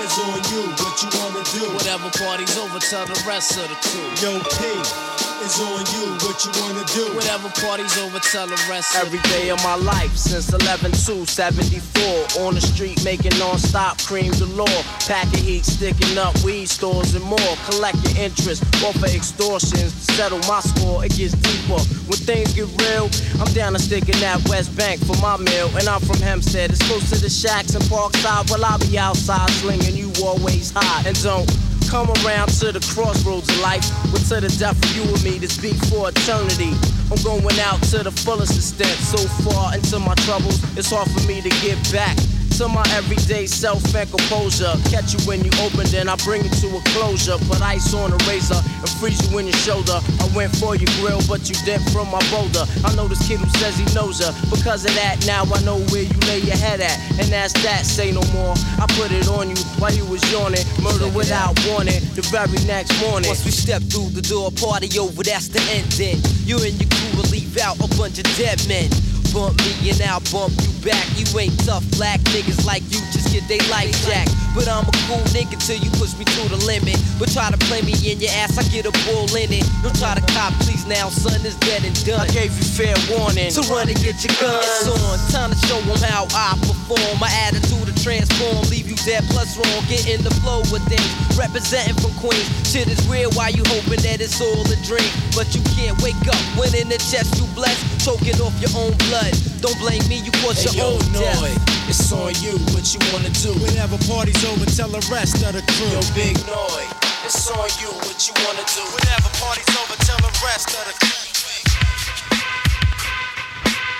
it's on you, what you wanna do? Whatever party's over, tell the rest of the crew. Yo, King, It's on you, what you wanna do. Whatever party's over, tell the rest. Every day of my life since 11 to 74. On the street making non-stop cream galore. Packing heat, sticking up weed stores and more. Collecting interest off of extortions. To settle my score, it gets deeper. When things get real, I'm down to sticking that West Bank for my meal. And I'm from Hempstead. It's close to the shacks and Parkside. Well, I'll be outside slinging you always high. And don't come around to the crossroads of life. But to the death of you and me to speak for eternity. I'm going out to the fullest extent. So far into my troubles, it's hard for me to get back to my everyday self and composure. Catch you when you open, then I bring you to a closure. Put ice on a razor and freeze you in your shoulder. I went for your grill, but you dipped from my boulder. I know this kid who says he knows her. Because of that, now I know where you lay your head at. And that's that, say no more. I put it on you while you was yawning. Murder without warning. The very next morning. Once we step through the door, party over, that's the ending. You and your crew will leave out a bunch of dead men. Bump me and I'll bump you back. You ain't tough black niggas like you, just get they life jacked. But I'm a cool nigga till you push me to the limit. But try to play me in your ass, I get a bull in it. Don't try to cop, please now, son, is dead and done. I gave you fair warning. So run and get your guns on. Time to show them how I perform. My attitude to transform, leave dead plus wrong. Get in the flow with things. Representing from Queens. Shit is real, why you hoping that it's all a dream? But you can't wake up when in the chest you blessed. Choking off your own blood. Don't blame me, you caused Hey, your yo, own death. Noyd, it's on you, what you wanna do? Whenever party's over, tell the rest of the crew. Yo, Big Noyd, it's on you, what you wanna do? Whenever party's over, tell the rest of the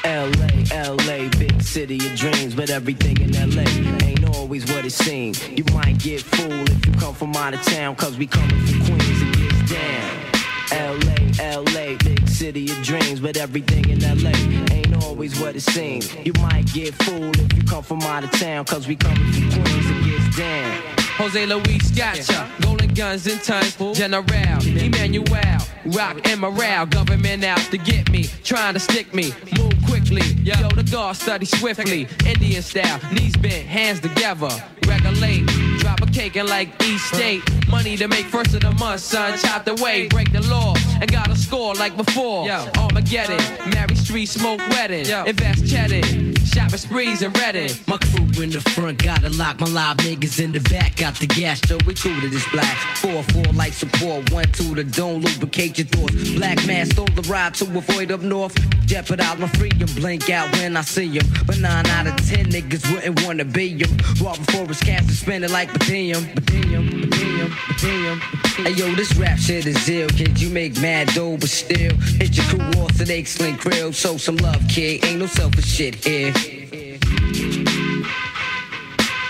LA, LA, big city of dreams, but everything in LA ain't always what it seems. You might get fooled if you come from out of town, cause we coming from Queens, it gets down. LA, LA, big city of dreams, but everything in LA ain't always what it seems. You might get fooled if you come from out of town, cause we coming from Queens, it gets down. Jose Luis Gotcha, golden guns and tons, General, Emmanuel, rock and morale, government out to get me, trying to stick me, move quickly, yo, the guard study swiftly, Indian style, knees bent, hands together, regulate, drop a cake and like East State, money to make first of the month, son, chop the way, break the law, and got a score like before, Armageddon, Mary Street smoke wedding, invest cheddar, shopping sprees and Redding. My crew in the front, gotta lock my live niggas in the back. Got the gas, so we cool to this black. 4-4 like support, 1-2 the don't lubricate your thoughts. Black man stole the ride to avoid up north. Jeopardize my freedom, blink out when I see him. But 9 out of 10 niggas wouldn't wanna be him. Raw before his cash spend it like Palladium. Palladium, Palladium, Palladium. Hey yo, this rap shit is ill, kid. You make mad dough, but still hit your crew off an excellent grill. Show some love, kid. Ain't no selfish shit here.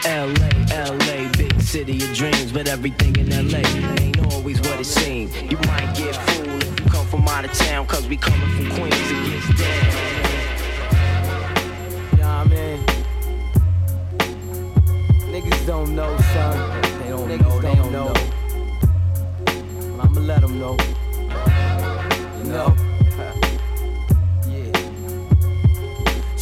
LA, LA, big city of dreams, but everything in LA ain't always what it seems. You might get fooled if you come from out of town, cause we coming from Queens, it gets down. You know what I mean? Niggas don't know, son. They don't know, they don't know. But I'ma let them know. You know?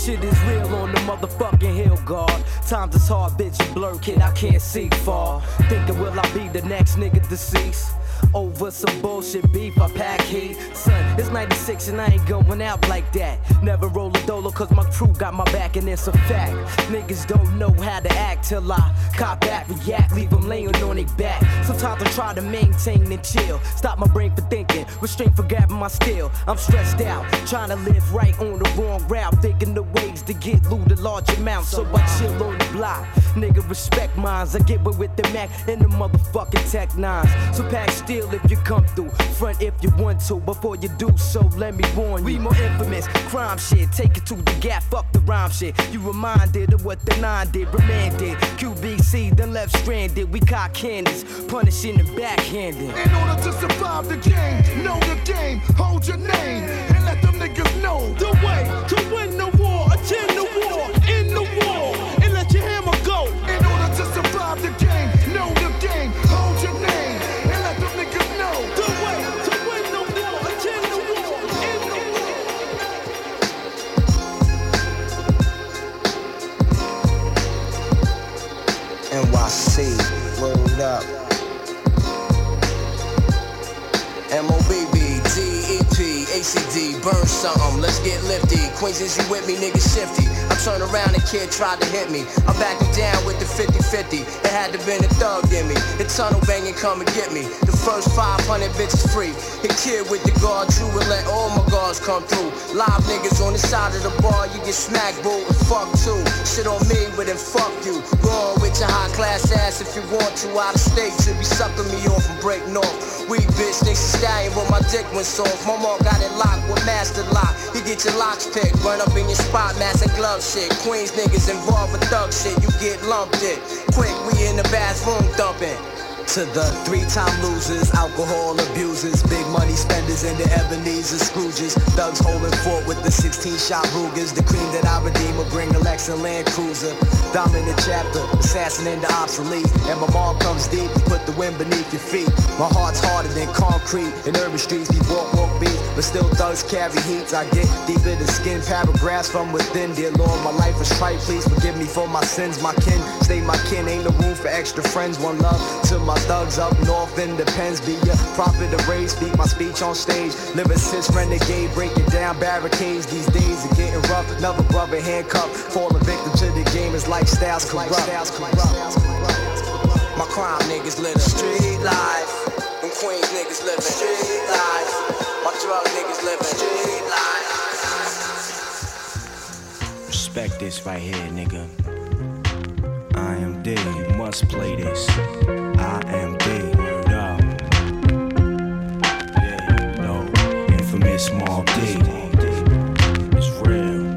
Shit is real on the motherfucking hill guard. Times is hard, bitch, blur, kid, I can't see far. Thinking, will I be the next nigga deceased? Over some bullshit beef, I pack heat. Son, it's 96 and I ain't going out like that. Never roll a dolo cause my crew got my back and it's a fact. Niggas don't know how to act till I cop back, react, leave them laying on their back. Sometimes I try to maintain and chill. Stop my brain for thinking, restraint for grabbing my steel. I'm stressed out, trying to live right on the wrong route. Thinking the ways to get loot a large amount, so I chill on the block. Nigga, respect mines. I get with with the Mac and the motherfucking Tech Nines. So pack steel if you come through, front if you want to. Before you do so, let me warn you. We more infamous, crime shit. Take it to the gap, fuck the rhyme shit. You reminded of what the nine did, remanded. QBC, then left stranded. We cock candies, punishing and backhanded. In order to survive the game, know the game, hold your name, and let them niggas know the way to win the war. Attend the war, burn something, let's get lifty. Queens, is you with me, nigga shifty. Turn around, the kid tried to hit me. I backed him down with the 50-50. It had to been a thug in me. The tunnel banging, come and get me. The first 500 bitches free. The kid with the guard, true and let all my guards come through. Live niggas on the side of the bar, you get smacked, boo, and fuck too. Shit on me, but then fuck you. Go with your high class ass if you want to. Out of state, should be sucking me off and breaking off. Weak bitch she's stallion, but my dick went soft. My mom got it locked with master lock. You get your locks picked, run up in your spot, mask and glove shit. Queens niggas involved with thug shit, you get lumped in. Quick, we in the bathroom thumping. To the three-time losers, alcohol abusers, big money spenders, and the Ebenezer Scrooges. Thugs holding fort with the 16-shot Rugers. The cream that I redeem will bring a Lex and Land Cruiser. Dominant chapter, assassin in the obsolete. And my mom comes deep, put the wind beneath your feet. My heart's harder than concrete. In urban streets, we walk, walk beat, but still thugs carry heat. I get deeper than skin paragraphs from within. Dear Lord, my life is trite. Please forgive me for my sins. My kin, stay my kin. Ain't no room for extra friends. One love to my thugs up north in the pens. Be a prophet of race. Speak my speech on stage. Live assist, renegade, breaking down barricades. These days are getting rough. Another brother handcuffed. Falling victim to the game. His lifestyle's corrupt. My crime niggas live street life. Them Queens niggas living street life. My drug niggas living street life. Respect this right here, nigga. I am D. Must play this. I am D. Word up. Yeah, no. Infamous Small D. It's real.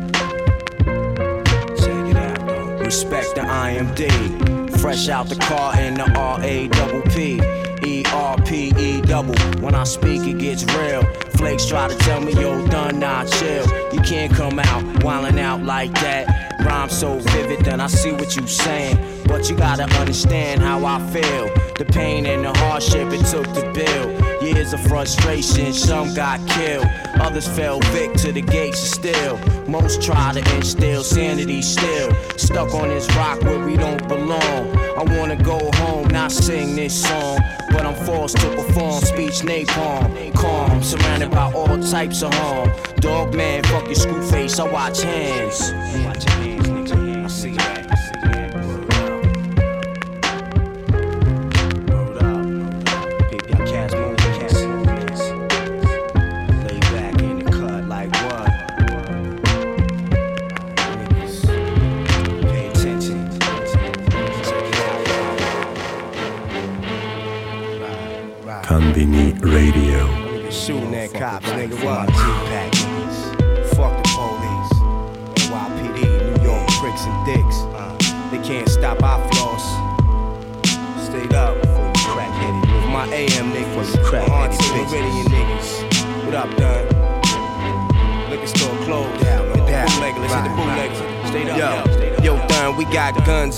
Check it out, though. Respect the IMD. Fresh out the car in the R A double P. E R P E double. When I speak, it gets real. Flakes try to tell me, yo, done, nah, chill. You can't come out wildin' out like that. Rhyme so vivid, then I see what you saying. But you gotta understand how I feel. The pain and the hardship it took to build. Years of frustration, some got killed. Others fell vic to the gates of steel. Most try to instill sanity still. Stuck on this rock where we don't belong. I wanna go home, not sing this song. But I'm forced to perform speech napalm. Calm, surrounded by all types of harm. Dog man, fuck your screw face, I watch hands.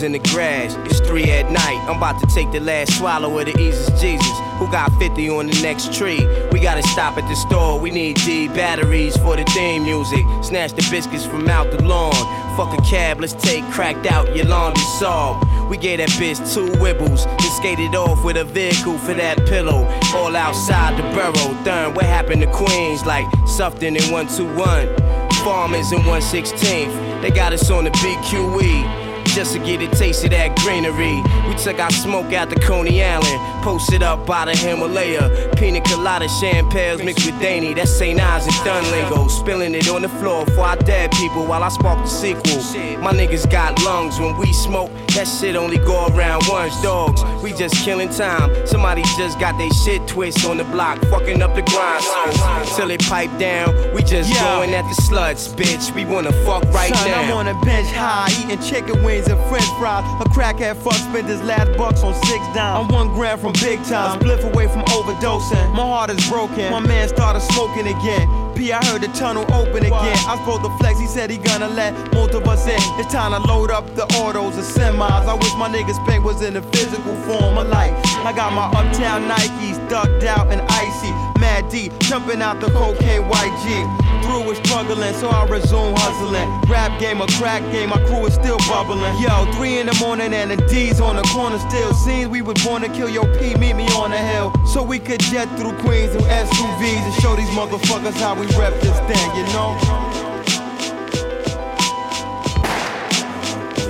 In the grass. It's three at night. I'm about to take the last swallow of the easiest Jesus. Who got 50 on the next tree? We gotta stop at the store. We need D batteries for the theme music. Snatch the biscuits from out the lawn. Fuck a cab, let's take cracked out your laundry saw. We gave that bitch two wibbles, then skated off with a vehicle for that pillow. All outside the borough. Darn, what happened to Queens? Like Sutphin in 121. Farmers in 116th. They got us on the BQE just to get a taste of that greenery. We took our smoke out to Coney Island, posted up by the Himalaya. Pina colada, champagnes mixed with Danny. That's St. Ives and Dunlingo. Spilling it on the floor for our dead people while I spark the sequel. My niggas got lungs when we smoke. That shit only go around once, dogs. We just killing time. Somebody just got they shit twist on the block, fucking up the grind. So, till it pipe down, we just Yo. going at the sluts, bitch. We wanna fuck right Son, now. I'm on a bench high, eating chicken wings and french fries. A crackhead fuck spent his last bucks on six down. I'm one gram from big time, spliff away from overdosing. My heart is broken, my man started smoking again. P, I heard the tunnel open again. I spoke to Flex, he said he gonna let most of us in. It's time to load up the autos and semis. I wish my niggas Spank was in the physical form of life. I got my uptown Nikes ducked out and icy. Mad D, jumping out the cocaine white G. through with struggling, so I resume hustling. Rap game, a crack game, my crew is still bubbling. Yo, three in the morning and the D's on the corner still. Scenes we was born to kill, yo, P, meet me on the hill. So we could jet through Queens and SUVs and show these motherfuckers how we rep this thing, you know?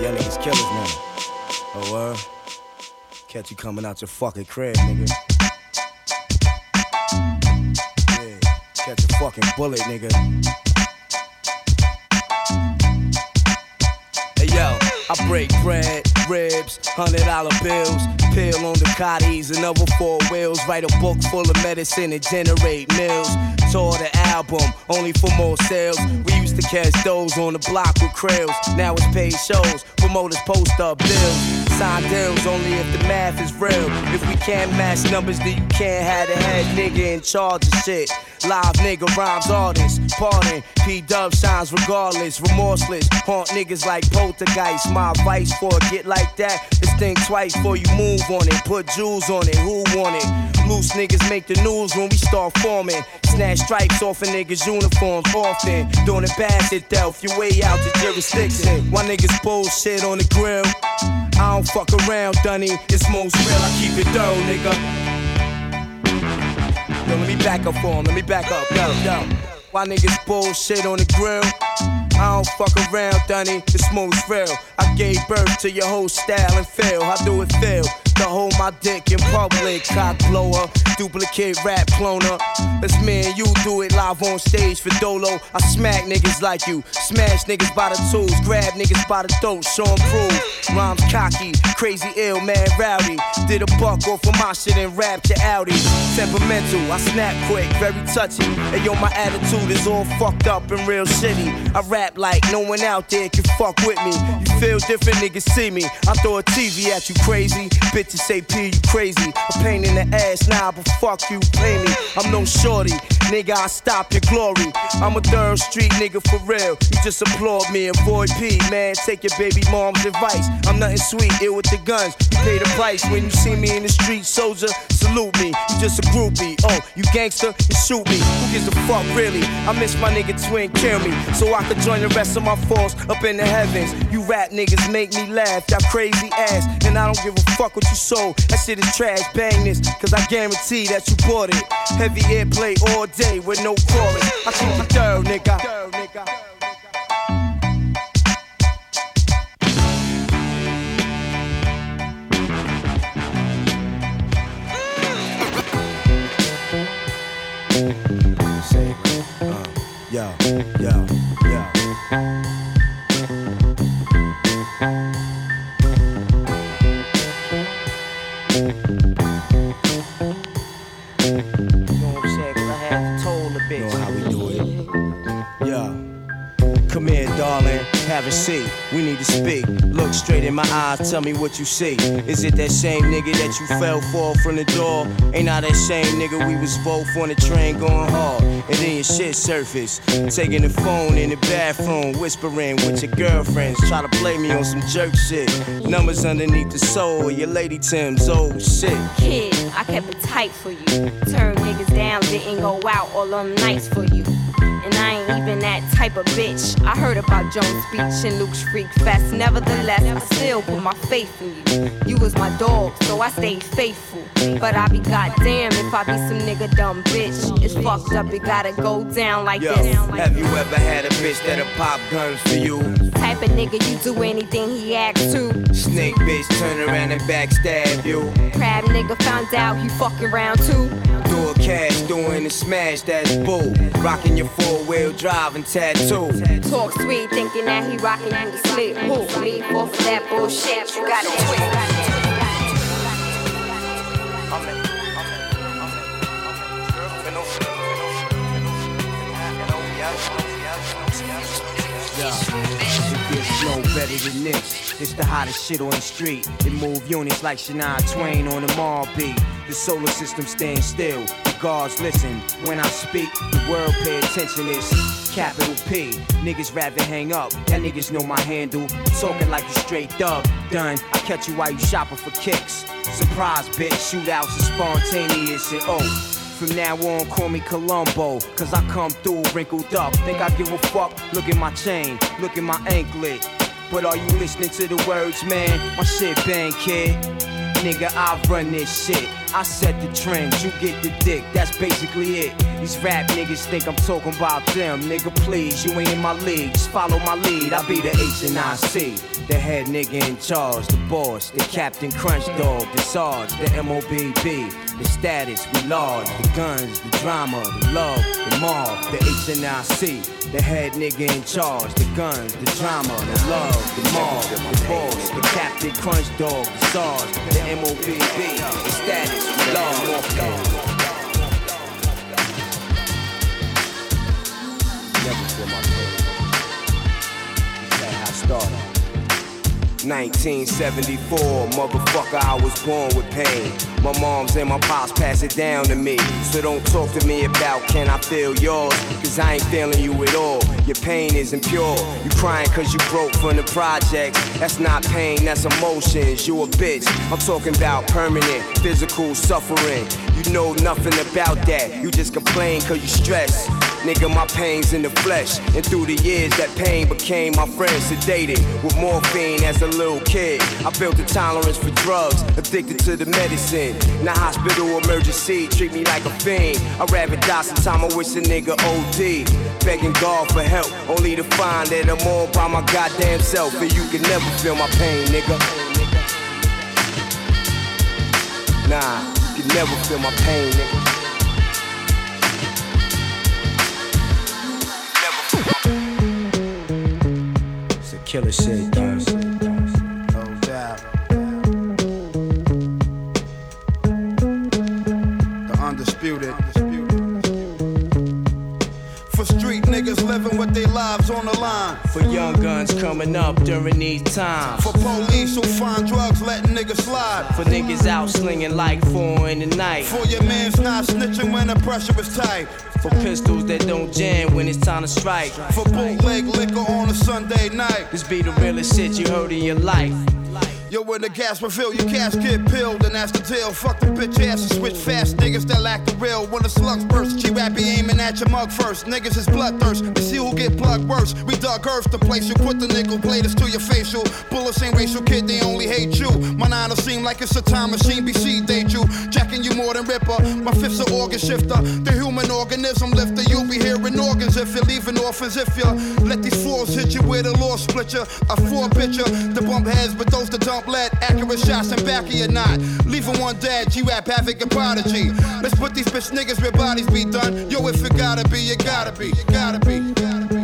Y'all niggas killers now. Oh, uh, catch you coming out your fucking crib, nigga. Catch a fucking bullet, nigga. Hey yo, I break bread, ribs, hundred dollar bills, pill on the cotties and other four wheels. Write a book full of medicine and generate mills. Tour the album, only for more sales. We used to catch those on the block with krills. Now it's paid shows, promoters post up bills. Sign deals only if the math is real. If we can't match numbers, then you can't have the head nigga in charge of shit. Live nigga rhymes artists, pardon. P Dub shines regardless, remorseless. Haunt niggas like poltergeist. My advice for a get like that is think twice before you move on it. Put jewels on it, who want it? Loose niggas make the news when we start forming. Snatch stripes off a niggas' uniforms often. Doing it bad shit Delph, your way out to jurisdiction. Why niggas bullshit on the grill? I don't fuck around, Dunny. It's most real, I keep it thorough, nigga. Yo, let me back up for him, let me back up, yo, yo. Why niggas bullshit on the grill? I don't fuck around, Dunny, it's most real. I gave birth to your whole style and feel. How do it feel? To hold my dick in public, cock blower, duplicate rap cloner. Let's me and you do it live on stage for Dolo. I smack niggas like you, smash niggas by the tools, grab niggas by the throat, show 'em prove. Rhymes cocky, crazy ill, man rowdy. Did a buck off of my shit and rap to Audi. Temperamental, I snap quick, very touchy. And yo, my attitude is all fucked up and real shitty. I rap like no one out there can fuck with me. You feel different, niggas see me. I throw a TV at you, crazy. Bitches say P, you crazy. A pain in the ass now, but fuck you, pay me. I'm no shorty, nigga, I stop your glory. I'm a third street nigga for real. You just applaud me, avoid P, man. Take your baby mom's advice. I'm nothing sweet, ill with the guns. You pay the price when you see me in the street, soldier. Salute me, you just a groupie. Oh, you gangster, you shoot me. Who gives a fuck, really? I miss my nigga twin, kill me. So I could join the rest of my force up in the heavens. You rap niggas make me laugh, y'all crazy ass. And I don't give a fuck what you sold. That shit is trash, bang this, cause I guarantee that you bought it. Heavy airplay all day with no chorus. I keep it thorough, nigga. Yo, yo, yo. Have a seat. We need to speak. Look straight in my eyes. Tell me what you see. Is it that same nigga that you fell for from the door? Ain't I that same nigga we was both on the train going hard? And then your shit surface. Taking the phone in the bathroom, whispering with your girlfriends. Try to play me on some jerk shit. Numbers underneath the soul. Your lady Tim's old shit. Kid, I kept it tight for you. Turn niggas down, didn't go out all them nights for you. That type of bitch. I heard about Jones Beach and Luke's Freak Fest. Nevertheless, I still put my faith in you. You was my dog, so I stayed faithful. But I be goddamn if I be some nigga dumb bitch. It's fucked up, it gotta go down like Yo, this. have you ever had a bitch that'll pop guns for you? Type of nigga, you do anything he asks to. Snake bitch turn around and backstab you. Crab nigga found out he fucking around too. Do a cash, doing a smash, that's bull. Rocking your four wheel drive and tattoo. Talk sweet, thinking that he rocking you to sleep. Who? Me, for that bullshit. You got it twisted. Yeah. Gets no better than this. It's the hottest shit on the street. It move units like Shania Twain on the mall beat. The solar system stands still. The guards listen. When I speak, the world pay attention. It's capital P. Niggas rather hang up. That niggas know my handle. Talking like you straight dub. Done. I catch you while you shopping for kicks. Surprise, bitch. Shootouts are spontaneous and oh. From now on, call me Columbo, cause I come through wrinkled up. Think I give a fuck? Look at my chain, look at my anklet. But are you listening to the words, man? My shit bang, kid. Nigga, I run this shit. I set the trends, you get the dick, that's basically it. These rap niggas think I'm talking about them. Nigga, please, you ain't in my league. Just follow my lead, I be the H and I C. The head nigga in charge, the boss, the captain crunch dog, the sarge, the MOBB, the status, we large, the guns, the drama, the love, the mob, the H and I C. The head nigga in charge, the guns, the drama, the love, the mob, the boss, the captain crunch dog, the sarge, the MOBB, the status, Never feel my pain. That's how I started. 1974, motherfucker, I was born with pain. My moms and my pops pass it down to me. So don't talk to me about can I feel yours, cause I ain't feeling you at all. Your pain isn't pure. You crying cause you broke from the projects. That's not pain, that's emotions. You a bitch. I'm talking about permanent physical suffering. You know nothing about that. You just complain cause you stress. Nigga, my pain's in the flesh. And through the years, that pain became my friend, sedated with morphine as a little kid. I built a tolerance for drugs, addicted to the medicine. Now, hospital emergency, treat me like a fiend. I'd rather die sometime, I wish a nigga OD. Begging God for help, only to find that I'm all by my goddamn self. And you can never feel my pain, nigga. Nah, you can never feel my pain, nigga. Killer shit, dog. No doubt. The undisputed. For street niggas living with their lives on the line. For young guns coming up during these times. For police who find drugs letting niggas slide. For niggas out slinging like four in the night. For your man's not snitching when the pressure is tight. For pistols that don't jam when it's time to strike. For bootleg liquor on a Sunday night. This be the realest shit you heard in your life. Yo, when the gas refill, your cash get pilled, and that's the deal. Fuck the bitch ass and switch fast niggas that lack the real. When the slugs burst, G rap be aiming at your mug first. Niggas is bloodthirst, we see who get plugged worse. We dug earth to place you, put the nickel platers to your facial. Bullets ain't racial kid, they only hate you. My nine will seem like it's a time machine, BC date you. Jacking you more than Ripper. My fifth's an organ shifter, the human organism lifter. You'll be hearing organs if you're leaving orphans. If you let these floors hit you with a law split you. A four picture, the bump heads, but those that dump lead. Accurate shots in back of your knot. Leaving one dead, G rap havoc and prodigy. Let's put these bitch niggas where bodies be done. Yo, if it gotta be, it gotta be, it gotta be. it gotta be.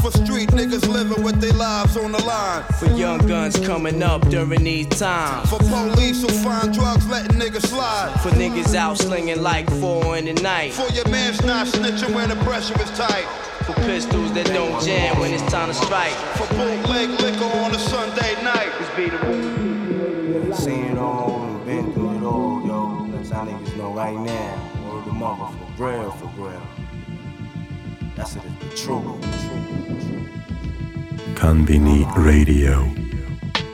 For street niggas living with their lives on the line. For young guns coming up during these times. For police who find drugs letting niggas slide. For niggas out slinging like four in the night. For your man's not snitching when the pressure is tight. For pistols that don't jam when it's time to strike. For bootleg liquor on a Sunday night. This be the Seen it all, been through it all, yo. Let's how niggas know right now. Word the mother for real, for real. That's it, the truth. Konbini Radio.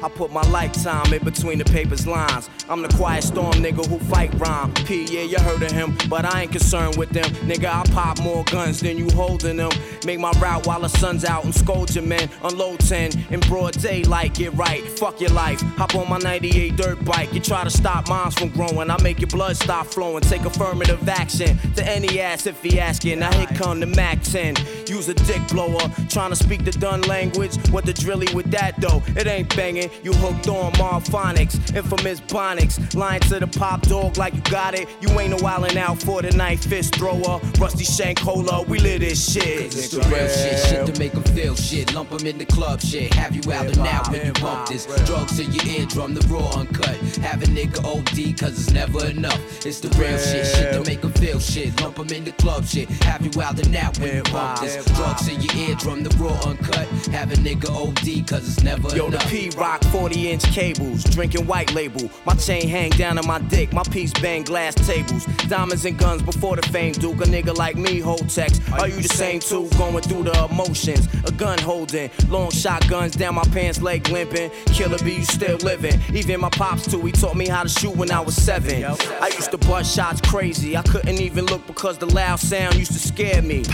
I put my lifetime in between the paper's lines. I'm the quiet storm nigga who fight rhyme. P, yeah, you heard of him, but I ain't concerned with them. Nigga, I pop more guns than you holding them. Make my route while the sun's out and scold your men. Unload 10 in broad daylight, get right. Fuck your life. Hop on my 98 dirt bike. You try to stop minds from growing. I make your blood stop flowing. Take affirmative action to any ass if he asking. Now here come the Mac 10. Use a dick blower. Trying to speak the done language. What the drilly with that though? It ain't banging. You hooked on Marphonics, infamous Bonics. Lying to the pop dog like you got it. You ain't no wildin' out for the night fist thrower. Rusty Shank Cola, we lit this shit. It's the real shit, shit to make them feel shit. Lump them in the club shit. Have you out and out when you bump this. Drugs in your eardrum, the raw uncut. Have a nigga OD, cause it's never enough. It's the real shit, shit to make them feel shit. Lump them in the club shit. Have you out and out when you bump this. Drugs in your eardrum, the raw uncut. Have a nigga OD, cause it's never enough. Yo, the. P Rock 40 inch cables, drinking white label. My chain hang down on my dick, my piece bang glass tables. Diamonds and guns before the fame, Duke. A nigga like me hold text. Are you the same too? Going through the emotions. A gun holding, long shotguns down my pants leg limping. Killer B, you still living. Even my pops too, he taught me how to shoot when I was seven. I used to bust shots crazy. I couldn't even look because the loud sound used to scare me.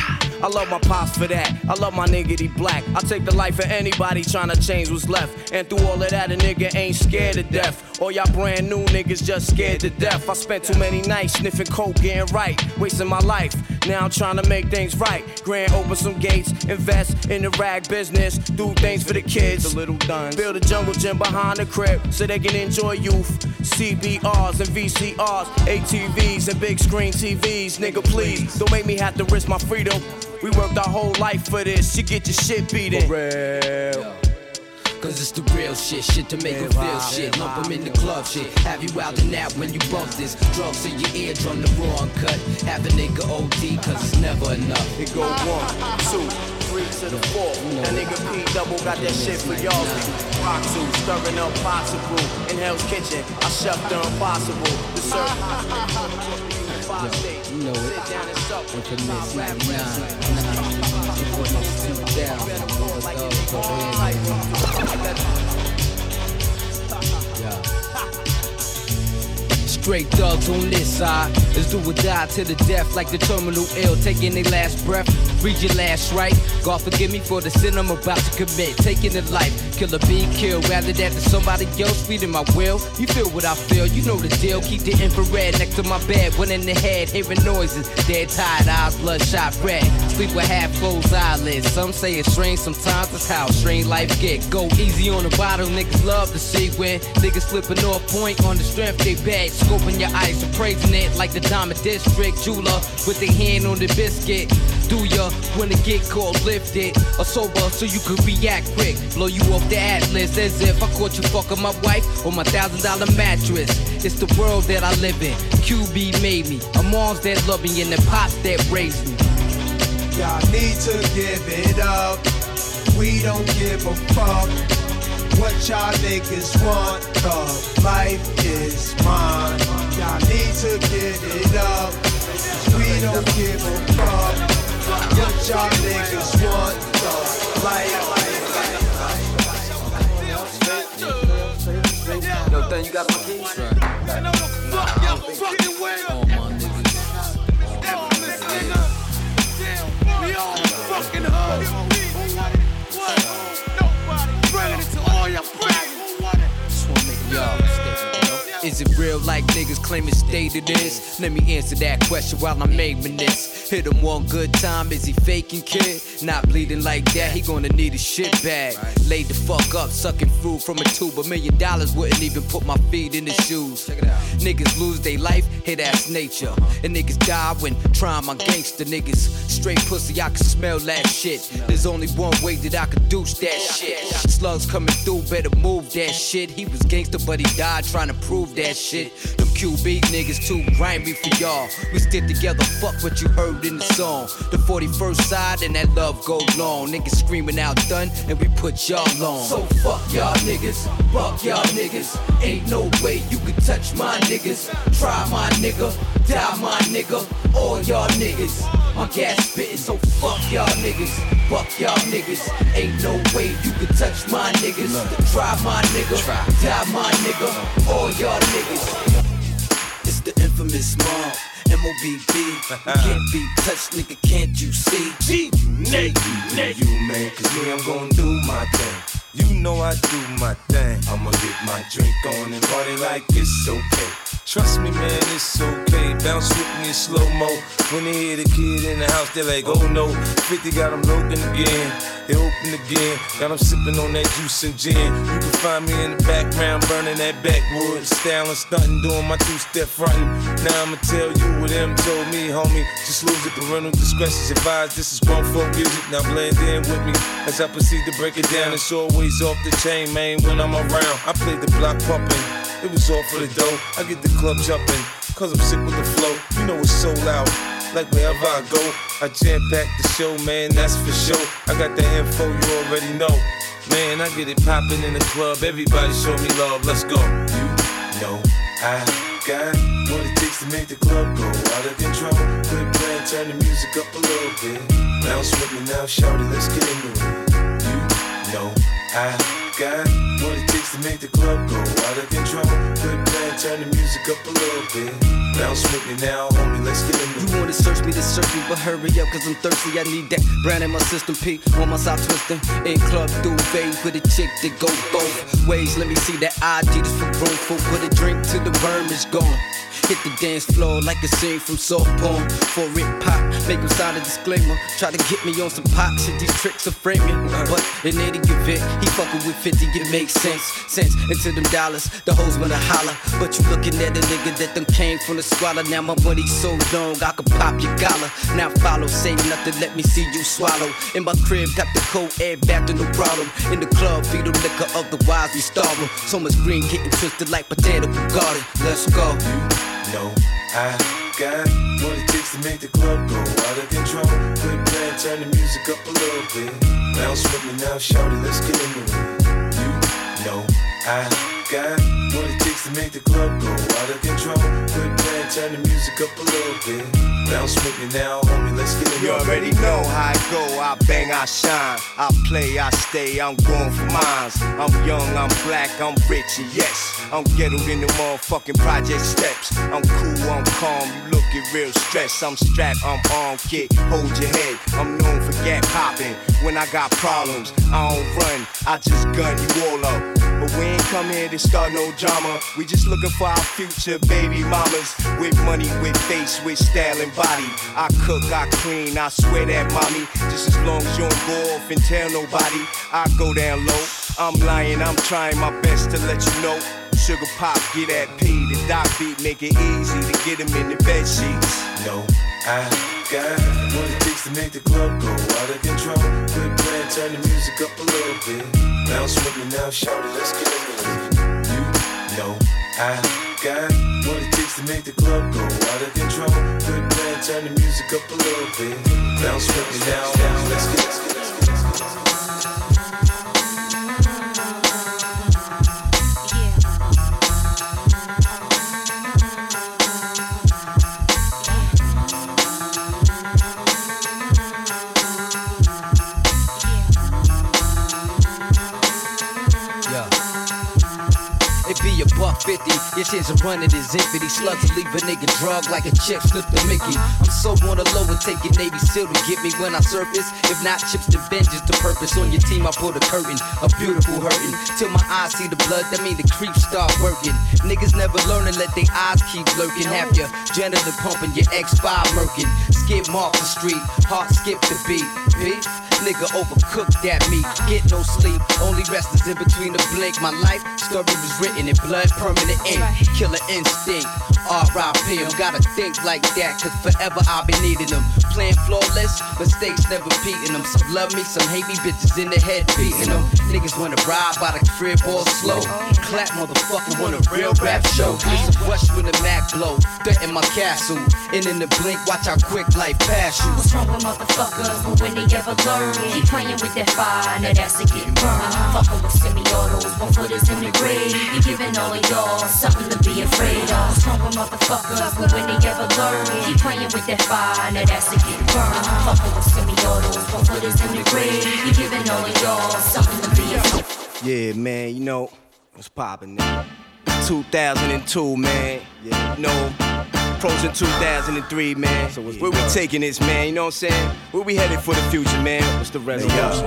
I love my pops for that. I love my nigga, he black. I take the life of anybody trying to change what's left. And through all that, a nigga ain't scared to death. All y'all brand new niggas just scared to death. I spent too many nights sniffing coke, getting right, wasting my life. Now I'm trying to make things right. Grand open some gates, invest in the rag business, do things for the kids, the little duns. Build a jungle gym behind the crib so they can enjoy youth. CBRs and VCRs, ATVs and big screen TVs. Nigga, please don't make me have to risk my freedom. We worked our whole life for this. You get your shit beaten. For real. Cause it's the real shit, shit to make them feel shit. Lump them in the club shit. Have you out and out when you bump this? Drugs in your eardrum, the raw uncut. Have a nigga OD, cause it's never enough. It go one, two, three to the four. That nigga P double got that shit for y'all. Rock two, stirring up possible. In Hell's Kitchen, I chef the impossible. The serve. You know it. Infamous 99. Infamous 2000. Yeah. Straight thugs on this side. Let's do or die to the death like the terminal ill, taking their last breath. Read your last right. God forgive me for the sin I'm about to commit. Taking the life, kill a be killed. Rather that than somebody else feeding my will. You feel what I feel, you know the deal. Keep the infrared next to my bed. One in the head, hearing noises. Dead tired eyes, bloodshot red. Sleep with half closed eyelids. Some say it's strange, sometimes that's how strange life get. Go easy on the bottle, niggas love to see when niggas slipping off point on the strength they bad. bag. Scoping your eyes, appraising it like the Diamond District jeweler with their hand on the biscuit. Do ya when it get caught lifted or sober so you could react quick? Blow you off the atlas as if I caught you fucking my wife on my thousand dollar mattress. It's the world that I live in. QB made me. A moms that love me and the pops that raised me. Y'all need to give it up. We don't give a fuck what y'all niggas want. The life is mine. Y'all need to give it up. We don't give a fuck what y'all niggas want. The life Yo, then you got my keys? Right. Is it real like niggas claim it stated is? Let me answer that question while I'm aiming this. Hit him one good time, is he faking kid? Not bleeding like that, he gonna need a shit bag. Laid the fuck up, sucking food from a tube. A million dollars wouldn't even put my feet in his shoes. Niggas lose their life, hit ass nature. And niggas die when trying my gangster niggas. Straight pussy, I can smell that shit. There's only one way that I could douche that shit. Slugs coming through, better move that shit. He was gangster, but he died trying to prove that shit. Them QB niggas too grimy for y'all. We stick together, fuck what you heard in the song. The 41st side and that love go long. Niggas screaming out done, and we put y'all on. So fuck y'all niggas, fuck y'all niggas. Ain't no way you can touch my niggas. Try my nigga, die my nigga. All y'all niggas, my gas spittin', so fuck y'all niggas, fuck y'all niggas. Ain't no way you can touch my niggas. Try my nigga, die my nigga. All y'all niggas. It's the infamous mob. M-O-B-B Can't be touched, nigga, can't you see? G, Nate, Nate You man, cause me, I'm gonna do my thing. You know I do my thing. I'ma get my drink on and party like it's okay. Trust me, man, it's okay. Bounce with me in slow mo. When they hear the kid in the house, they're like, oh no. 50 got them broken again. They open again. Got them sipping on that juice and gin. You can find me in the background burning that backwood. Styling, stunting, doing my two step fronting. Now I'ma tell you what them told me, homie. Just lose it, parental discretion advised. This is grown folk music. Now blend in with me as I proceed to break it down. It's always off the chain, man, when I'm around. I play the block pumping. It was all for the dough. I get the club jumping, cause I'm sick with the flow. You know it's so loud. Like wherever I go, I jam pack the show, man, that's for sure. I got the info you already know. Man, I get it poppin' in the club. Everybody show me love. Let's go. You know I got what it takes to make the club go out of control. Quit playing, turn the music up a little bit. Bounce with me now, shout it, let's get into it. You know I got what it takes to make the club go out of control. Quit playing, turn the music up a little bit. Bounce with me now, homie, let's get it. You wanna search me to search me, but hurry up, cause I'm thirsty. I need that brand in my system, P. On my side twisting. In club duvet with a chick that go both ways. Let me see that ID just for room for put a drink till the worm is gone. Hit the dance floor like a scene from soft porn. For it pop, make him sign a disclaimer. Try to get me on some pop shit, these tricks are framing. But in any event, he fucking with 50, it makes sense. Sense into them dollars, the hoes wanna holler. But you looking at a nigga that them came from the squalor. Now my money's so long, I can pop your collar. Now follow, say nothing, let me see you swallow. In my crib, got the cold air back to no problem. In the club, feed them liquor, otherwise we starve. So much green getting twisted like potato garden. Let's go. Know I got what it takes to make the club go out of control. Quit playing, turn the music up a little bit. Bounce with me now, shout it, let's get into it. You know I got what it takes to make the club go out of control. Quit playing, turn the music up a little bit. Bounce with me now, homie, let's get it. You already know how I go. I bang, I shine. I play, I stay. I'm going for mines. I'm young, I'm black, I'm rich, and yes, I'm ghettoed in the motherfucking project steps. I'm cool, I'm calm. You looking real stressed. I'm strapped, I'm on kid. Hold your head. I'm known for gap popping. When I got problems, I don't run. I just gun you all up. Come here to start no drama. We just looking for our future baby mamas. With money, with face, with style and body. I cook, I clean, I swear that mommy. Just as long as you don't go off and tell nobody, I go down low. I'm lying, I'm trying my best to let you know. Sugar pop, get that P, the doc beat, make it easy to get him in the bed sheets. No, I got what it takes to make the club go out of control. Quit playing, turn the music up a little bit. Bounce with me now, shout it, let's get it. Know I got what it takes to make the club go out of control. Quit playing, turn the music up a little bit. Bounce with me now let's get, let's get, 50. Your chance a running is empty. infinity. slugs will leave a nigga drug like a chip slipped the Mickey. I'm so on the low and your Navy SEAL to get me when I surface. If not, chips to vengeance to purpose. On your team, I pull the curtain. A beautiful hurting. Till my eyes see the blood, that mean the creep start working. Niggas never learn and let their eyes keep lurking. Have your janitor pumping, your X5 murking. Skip off the street, heart skip the beat. Beef? Nigga overcooked at me, Get no sleep, only rest is in between the blink. My life story was written in blood, permanent ink. Killer instinct, R.I.P. I'm gotta think like that, cause forever I'll be needing them. Playing flawless, mistakes never beating them. Some love me, some hate me, bitches in the head beating them. Niggas wanna ride by the crib all slow. Clap motherfucker want a real rap show. Listen, rush when the Mac blow. Threaten my castle. And in the blink, watch how quick life pass you. What's wrong with motherfuckers? But when they ever learn, keep playing with that fire, now that's a getting burned. Fucking with semi-autos, one footers in the grave. You giving all of y'all something to be afraid of. With motherfuckers? But when they ever learn, keep playing with that fire, now that's a getting burned. Fucking with semi-autos, one footers in the grave. You giving all of y'all something to be afraid of. Yeah, man, you know, what's poppin', nigga? 2002, man. Yeah, you know, approaching 2003, man. So where we taking this, man? You know what I'm saying? Where we headed for the future, man? What's the resolution?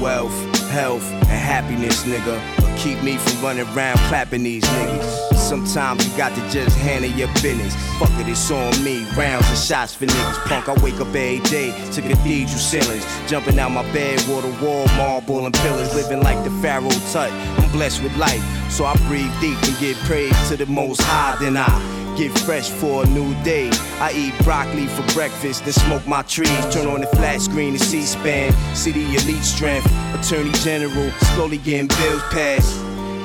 Wealth, health, and happiness, nigga. But keep me from running around clapping these niggas. Sometimes you got to just handle your business. Fuck it, it's on me. Rounds and shots for niggas. Punk, I wake up every day to cathedral ceilings. Jumping out my bed, water wall, marble, and pillars. Living like the Pharaoh tut. I'm blessed with life, so I breathe deep and give praise to the most high. Then I get fresh for a new day. I eat broccoli for breakfast, then smoke my trees. Turn on the flat screen to C-SPAN. See the elite strength. Attorney General, slowly getting bills passed.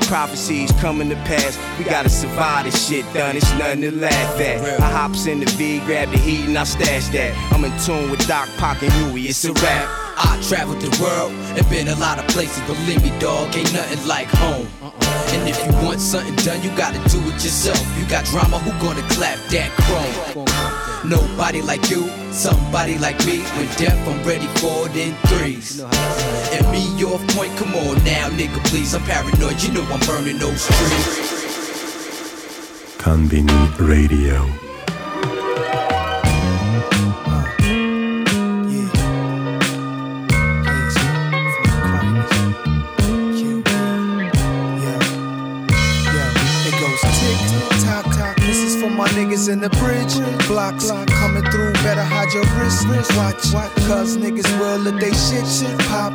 Prophecies coming to pass. We gotta survive this shit done. It's nothing to laugh at. I hops in the V, grab the heat, and I stash that. I'm in tune with Doc, Pac, and Huey. It's a rap. I traveled the world and been a lot of places. Believe me, dog, ain't nothing like home. And if you want something done, you gotta do it yourself. You got drama, who gonna clap that chrome? Nobody like you, somebody like me. When death, I'm ready for it in threes. And me, off point, come on now, nigga, please. I'm paranoid, you know I'm burning those trees. Konbini Radio. My niggas in the bridge. Blocks coming through. Better hide your wrist. Watch, cause niggas will let they shit shit pop.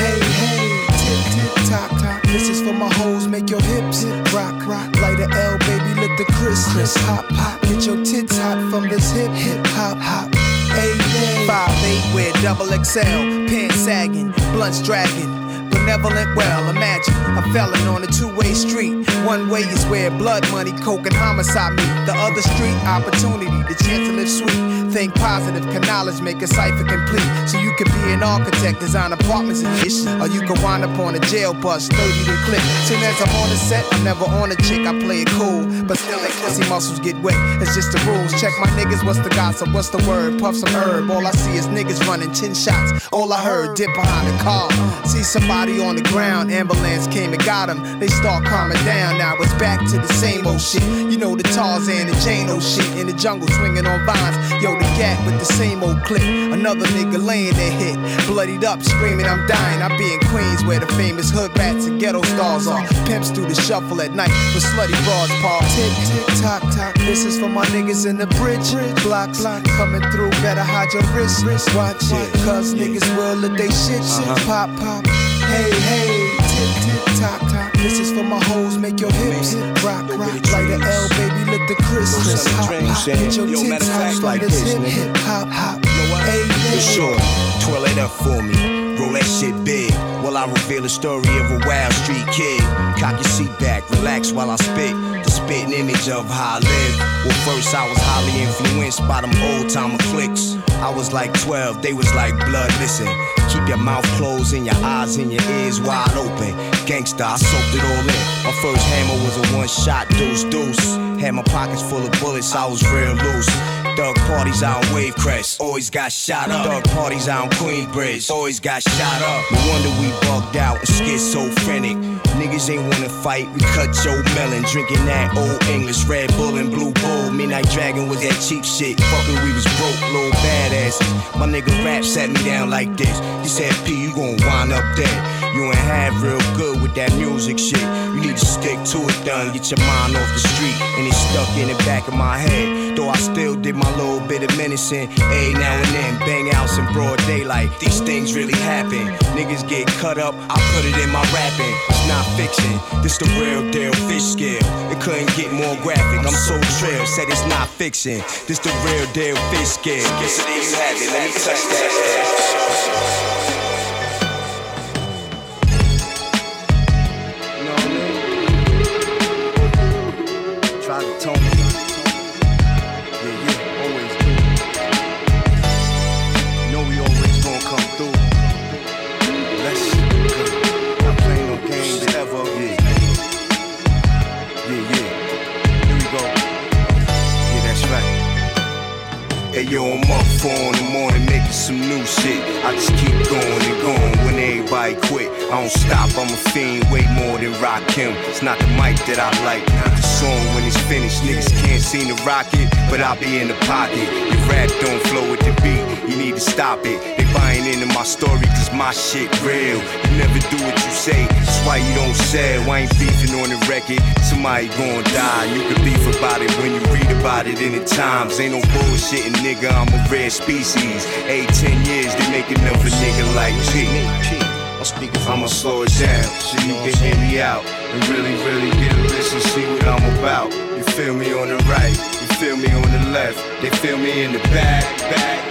Hey hey, tick tick tock tock. This is for my hoes. Make your hips rock rock. Light a L, baby, let the crisp crisp pop pop. Get your tits hot from this hip hip hop hop. Hey hey. Five eight with double XL, pants sagging, blunts dragging benevolent well. Imagine a felon on a two-way street. One way is where blood money, coke, and homicide meet. The other street, opportunity, the chance to live sweet. Think positive, can knowledge make a cipher complete. So you can be an architect, design apartments and ish. Or you can wind up on a jail bus, 30 to clip. Soon as I'm on the set, I'm never on a chick, I play it cool. But still, they pussy muscles get wet. It's just the rules. Check my niggas, what's the gossip? What's the word? Puff some herb. All I see is niggas running 10 shots. All I heard, dip behind the car. See somebody on the ground, ambulance came and got him. They start calming down. Now it's back to the same old shit. You know the Tarzan and Jano shit in the jungle swinging on vines. Yo, the gap with the same old clip. Another nigga laying there hit, bloodied up, screaming I'm dying. I be in Queens where the famous hood rats and ghetto stars are. Pimps do the shuffle at night with slutty broads paw. Tick tick tock tock. This is for my niggas in the bridge. Block block coming through. Better hide your wrist. Watch it, cause niggas will let they shit shit pop pop. Hey, hey, tick, tick, tock, tock. This is for my hoes, make your hips rock, rock. Light a L, baby, let the crisp, crisp, hop, hop. Get your tits hot, like this, hip, hip, hop, hop. Hey, For sure. Twirl it up for me. Roll that shit big. While I reveal the story of a wild street kid. Cock your seat back, relax while I spit. The spitting image of how I live. Well, first I was highly influenced by them old timer clicks. I was like 12, they was like blood. Listen, keep your mouth closed and your eyes and your ears wide open. Gangsta, I soaked it all in. My first hammer was a one shot deuce deuce. Had my pockets full of bullets, I was real loose. Thug parties on Wave Crest, always got shot up. Thug parties on Queensbridge, always got shot up. No wonder we bugged out and schizophrenic. Niggas ain't wanna fight, we cut your melon. Drinking that old English Red Bull and Blue Bull. Midnight Dragon was that cheap shit. Fuckin' we was broke, little badasses. My nigga rap sat me down like this. He said, P, you gon' wind up dead. You ain't have real good with that music shit. You need to stick to it, done. Get your mind off the street. And it's stuck in the back of my head. Though I still did my little bit of menacing. A now and then, bang outs in broad daylight. These things really happen. Niggas get cut up, I put it in my rapping. It's not fiction, this the real deal fish scale. It couldn't get more graphic. I'm so trill, said it's not fiction. This the real deal fish scale. You have it, let me touch that. Tone Yo, I'm up four in the morning making some new shit. I just keep going and going when everybody quit. I don't stop, I'm a fiend way more than Rakim. It's not the mic that I like, not the song when it's finished. Niggas can't seem to rock it, but I'll be in the pocket. Your rap don't flow with the beat, need to stop it. They buying into my story cause my shit real. You never do what you say, that's why you don't sell. I ain't beefing on the record, somebody gon' die. You can beef about it when you read about it in the times. Ain't no bullshitting, nigga, I'm a rare species. Eight, ten years, they make enough a nigga like G. I'ma slow it down so you can hear me out and really, really get a listen, see what I'm about. You feel me on the right, you feel me on the left, they feel me in the back, back.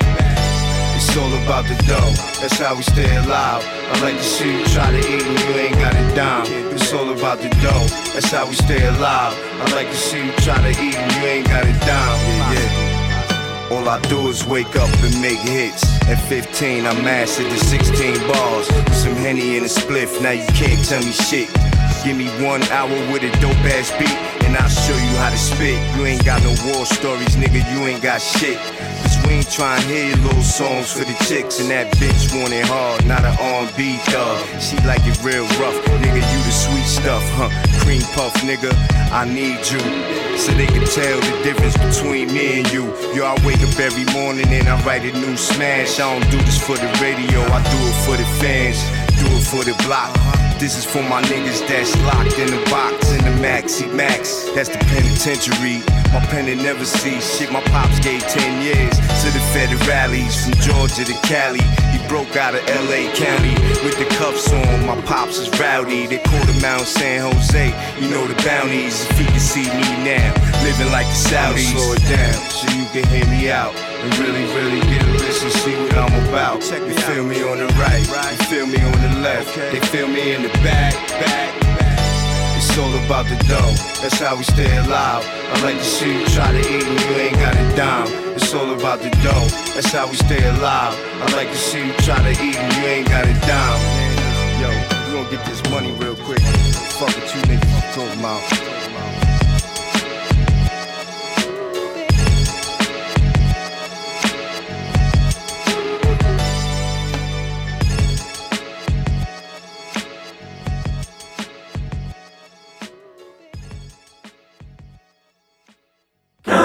It's all about the dough, that's how we stay alive. I like to see you try to eat and you ain't got a dime. It's all about the dough, that's how we stay alive. I like to see you try to eat and you ain't got a dime. Yeah. All I do is wake up and make hits. At 15, I mastered the 16 bars. Some Henny in a spliff, now you can't tell me shit. Give me one hour with a dope ass beat, and I'll show you how to spit. You ain't got no war stories, nigga, you ain't got shit. Cause we ain't trying to hear your little songs for the chicks, and that bitch want it hard, not an R&B thug. She like it real rough, nigga, you the sweet stuff, huh? Cream puff, nigga, I need you. So they can tell the difference between me and you. Yo, I wake up every morning and I write a new smash. I don't do this for the radio, I do it for the fans, do it for the block. This is for my niggas that's locked in the box in the Maxi Max. That's the penitentiary. My pen never see shit. My pops gave 10 years to the federales from Georgia to Cali. He broke out of LA County with the cuffs on. My pops is rowdy. They call him Mount San Jose. You know the bounties. If he can see me now, living like the Saudis. Slow it down so you can hear me out and really, really get a listen, see what I'm about. Check You feel me on the right, you feel me on the left, they feel me in the back, back. It's all about the dough, that's how we stay alive. I like to see you try to eat and you ain't got a dime. It's all about the dough, that's how we stay alive. I like to see you try to eat and you ain't got a dime. Yo, we gonna get this money real quick. Fuck what you niggas talking about.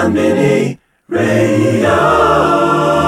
Mini Radio.